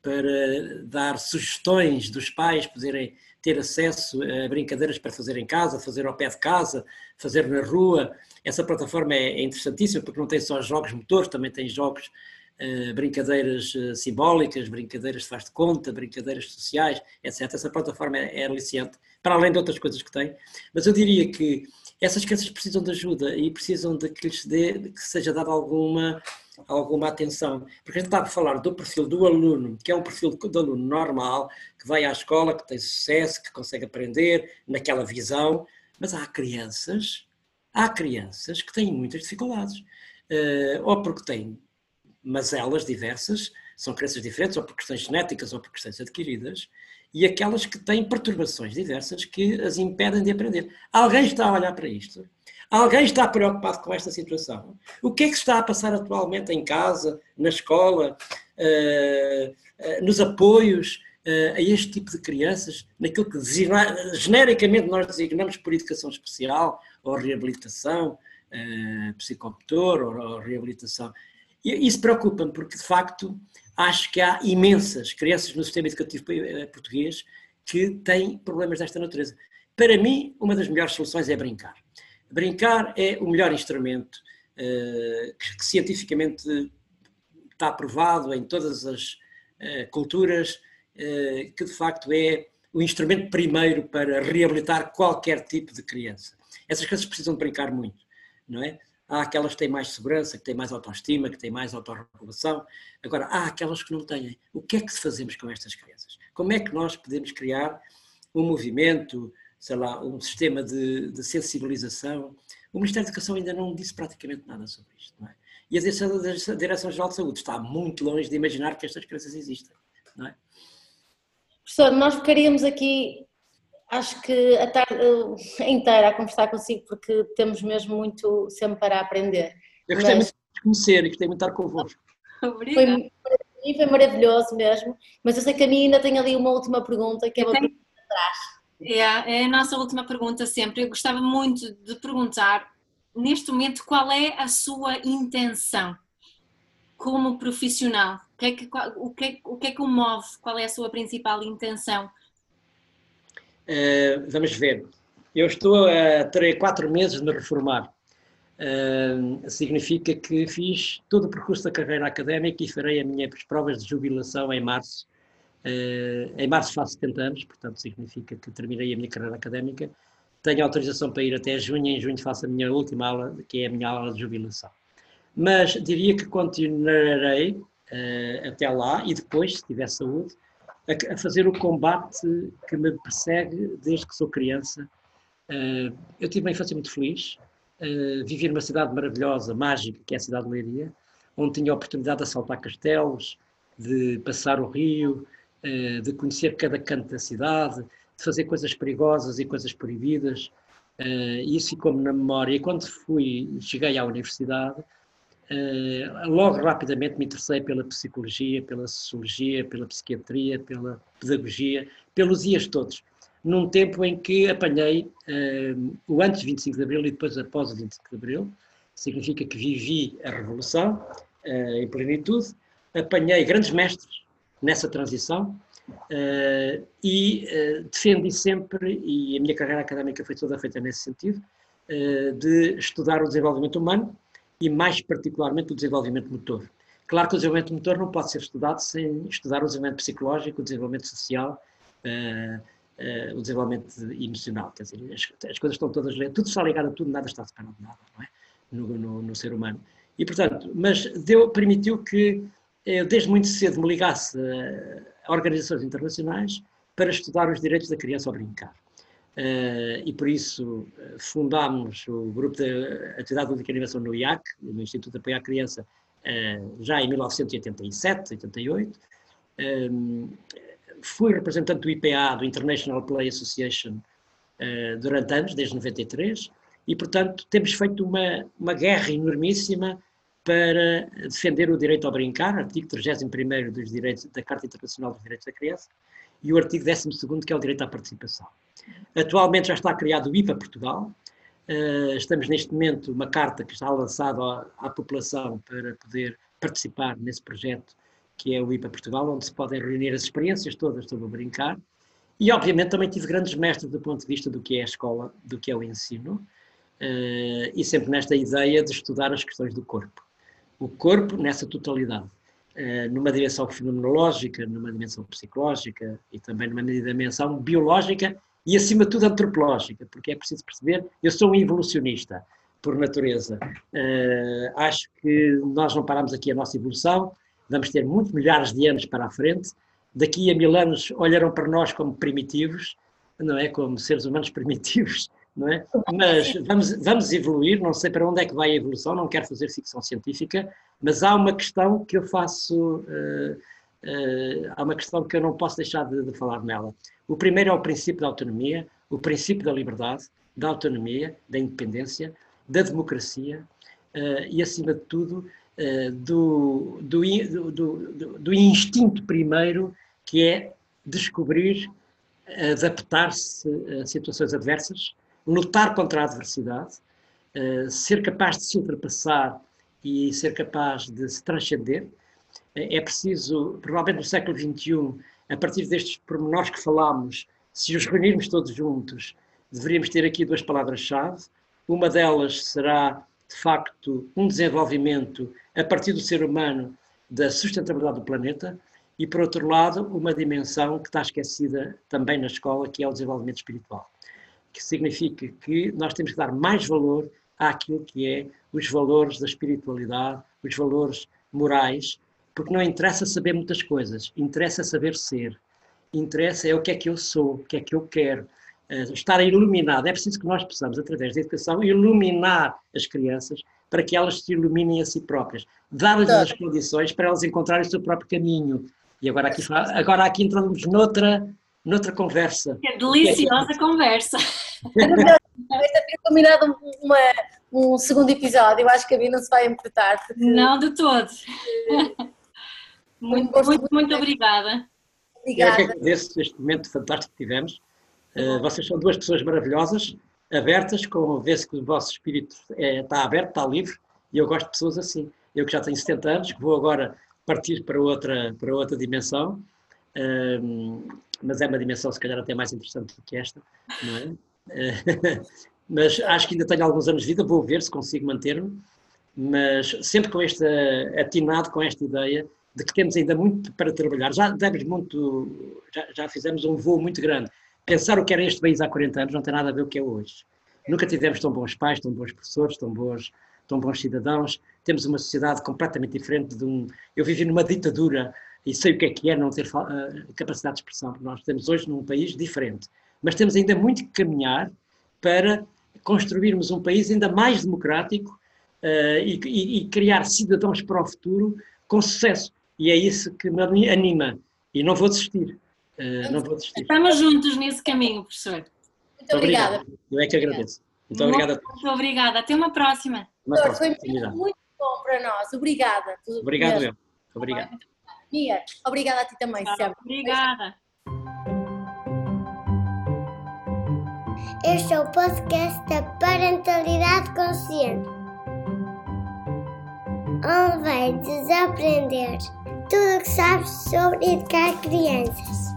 para dar sugestões dos pais poderem ter acesso a brincadeiras para fazer em casa, fazer ao pé de casa, fazer na rua. Essa plataforma é, é interessantíssima porque não tem só jogos motores, também tem jogos, uh, brincadeiras uh, simbólicas, brincadeiras de faz de conta, brincadeiras sociais, etc. Essa plataforma é, é aliciante, para além de outras coisas que tem. Mas eu diria que essas crianças precisam de ajuda e precisam de que lhes dê, que seja dada alguma alguma atenção, porque a gente está a falar do perfil do aluno, que é um perfil do aluno normal, que vai à escola, que tem sucesso, que consegue aprender naquela visão, mas há crianças, há crianças que têm muitas dificuldades, uh, ou porque têm mazelas diversas, são crianças diferentes, ou por questões genéticas, ou por questões adquiridas, e aquelas que têm perturbações diversas que as impedem de aprender. Alguém está a olhar para isto Alguém está preocupado com esta situação? O que é que está a passar atualmente em casa, na escola, uh, uh, nos apoios uh, a este tipo de crianças, naquilo que genericamente nós designamos por educação especial, ou reabilitação, psicomotor, ou, reabilitação? Isso preocupa-me, porque de facto acho que há imensas crianças no sistema educativo português que têm problemas desta natureza. Para mim, uma das melhores soluções é brincar. Brincar é o melhor instrumento uh, que, cientificamente está provado em todas as uh, culturas, uh, que de facto é o instrumento primeiro para reabilitar qualquer tipo de criança. Essas crianças precisam de brincar muito, não é? Há aquelas que têm mais segurança, que têm mais autoestima, que têm mais autorregulação. Agora, há aquelas que não têm. O que é que fazemos com estas crianças? Como é que nós podemos criar um movimento, sei lá, um sistema de, de sensibilização. O Ministério da Educação ainda não disse praticamente nada sobre isto, não é? E a Direção-Geral de Saúde está muito longe de imaginar que estas crianças existem, não é? Professor, nós ficaríamos aqui, acho que a tarde inteira a conversar consigo, porque temos mesmo muito sempre para aprender. Eu gostei mas... muito de conhecer e gostei muito de estar convosco. <laughs> Obrigada. Foi, foi maravilhoso mesmo, mas eu sei que a mim ainda tem ali uma última pergunta, que é uma pergunta atrás. É, é a nossa última pergunta sempre. Eu gostava muito de perguntar, neste momento, qual é a sua intenção como profissional? O que é que, o que, é, o que, é que o move? Qual é a sua principal intenção? Uh, vamos ver. Eu estou a ter quatro meses de me reformar. Uh, significa que fiz todo o percurso da carreira académica e farei as minhas provas de jubilação em março Uh, em março faço 70 anos, portanto significa que terminei a minha carreira académica. Tenho autorização para ir até junho, em junho faço a minha última aula, que é a minha aula de jubilação. Mas diria que continuarei uh, até lá e depois, se tiver saúde, a, a, fazer o combate que me persegue desde que sou criança. Uh, eu tive uma infância muito feliz, vivi numa cidade maravilhosa, mágica, que é a cidade de Leiria, onde tinha a oportunidade de assaltar castelos, de passar o rio, de conhecer cada canto da cidade, de fazer coisas perigosas e coisas proibidas. Eh, isso ficou-me na memória. E quando fui, cheguei à universidade, eh, logo rapidamente me interessei pela psicologia, pela sociologia, pela psiquiatria, pela pedagogia, pelos dias todos. Num tempo em que apanhei o antes de 25 de Abril e depois após o 25 de Abril, significa que vivi a Revolução em plenitude, apanhei grandes mestres nessa transição uh, e uh, defendi sempre, e a minha carreira académica foi toda feita nesse sentido, uh, de estudar o desenvolvimento humano e mais particularmente o desenvolvimento motor. Claro que o desenvolvimento motor não pode ser estudado sem estudar o desenvolvimento psicológico, o desenvolvimento social, o desenvolvimento emocional. Quer dizer, as, as, coisas estão todas tudo está ligado a tudo, nada está separado de nada, não é? No, no, no ser humano. E, portanto, mas deu, permitiu que eu desde muito cedo me ligasse a organizações internacionais para estudar os direitos da criança ao brincar. Uh, e por isso uh, fundámos o grupo de atividade lúdica e animação no IAC, no Instituto de Apoio à Criança, já em 1987, 88. Fui representante do IPA, do International Play Association, durante anos, desde 93, e, portanto, temos feito uma, uma guerra enormíssima para defender o direito ao brincar, artigo 31 dos direitos, da Carta Internacional dos Direitos da Criança, e o artigo 12 que é o direito à participação. Atualmente já está criado o IPA Portugal, uh, estamos neste momento, uma carta que está lançada à, à, população para poder participar nesse projeto que é o IPA Portugal, onde se podem reunir as experiências todas sobre o brincar, e obviamente também tive grandes mestres do ponto de vista do que é a escola, do que é o ensino, uh, e sempre nesta ideia de estudar as questões do corpo o corpo nessa totalidade, eh, numa dimensão fenomenológica, numa dimensão psicológica e também numa dimensão biológica e, acima de tudo, antropológica, porque é preciso perceber, eu sou um evolucionista por natureza. Uh, acho que nós não paramos aqui a nossa evolução, vamos ter muitos milhares de anos para a frente. Daqui a mil anos olharão para nós como primitivos, não é? Como seres humanos <laughs> primitivos, não é? Mas vamos, vamos evoluir, não sei para onde é que vai a evolução, não quero fazer ficção científica, mas há uma questão que eu faço, uh, uh, há uma questão que eu não posso deixar de, de, falar nela. O primeiro é o princípio da autonomia, o princípio da liberdade, da autonomia, da independência, da democracia uh, e, acima de tudo, do, do, do, do instinto primeiro que é descobrir adaptar-se a situações adversas, lutar contra a adversidade, uh, ser capaz de se ultrapassar e ser capaz de se transcender. Uh, é preciso, provavelmente no século XXI, a partir destes pormenores que falámos, se os reunirmos todos juntos, deveríamos ter aqui duas palavras-chave. Uma delas será, de facto, um desenvolvimento a partir do ser humano da sustentabilidade do planeta e, por outro lado, uma dimensão que está esquecida também na escola, que é o desenvolvimento espiritual que significa que nós temos que dar mais valor àquilo que é os valores da espiritualidade, os valores morais, porque não interessa saber muitas coisas, interessa saber ser. Interessa é o que é que eu sou, o que é que eu quero. Uh, estar iluminado. É preciso que nós possamos, através da educação, iluminar as crianças para que elas se iluminem a si próprias. Dar-lhes as condições para elas encontrarem o seu próprio caminho. E agora aqui, agora aqui entramos noutra, noutra conversa. Que deliciosa conversa. Esta foi combinado uma, um segundo episódio, eu acho que a mim não se vai importar. Porque... Não, de todos. muito, muito, muito obrigada. Obrigada. Eu que agradeço este momento fantástico que tivemos. Uh, vocês são duas pessoas maravilhosas, abertas, com vê-se que o vosso espírito é, está aberto, está livre, e eu gosto de pessoas assim. Eu que já tenho 70 anos, que vou agora partir para outra, para outra dimensão, mas é uma dimensão se calhar até mais interessante do que esta, não é? <laughs> mas acho que ainda tenho alguns anos de vida, vou ver se consigo manter-me, mas sempre com este atinado com esta ideia de que temos ainda muito para trabalhar. Já demos muito, já, já fizemos um voo muito grande. Pensar o que era este país há 40 anos não tem nada a ver com o que é hoje. Nunca tivemos tão bons pais, tão bons professores, tão bons, tão bons cidadãos. Temos uma sociedade completamente diferente de um. Eu vivi numa ditadura e sei o que é que é não ter uh, capacidade de expressão. Nós temos hoje num país diferente mas temos ainda muito que caminhar para construirmos um país ainda mais democrático uh, e, e, e, criar cidadãos para o futuro com sucesso. E é isso que me anima. E não vou desistir. Uh, não vou desistir. Estamos juntos nesse caminho, professor. Muito obrigada. Obrigado. Eu é que agradeço. Muito, muito obrigada. Muito obrigada. Até uma próxima. Uma próxima. Foi muito, muito bom para nós. Obrigada. Obrigado, eu. Obrigado. Mia, obrigada a ti também, Obrigada. Obrigada. Este é o podcast da Parentalidade Consciente, onde vai desaprender tudo o que sabes sobre educar crianças.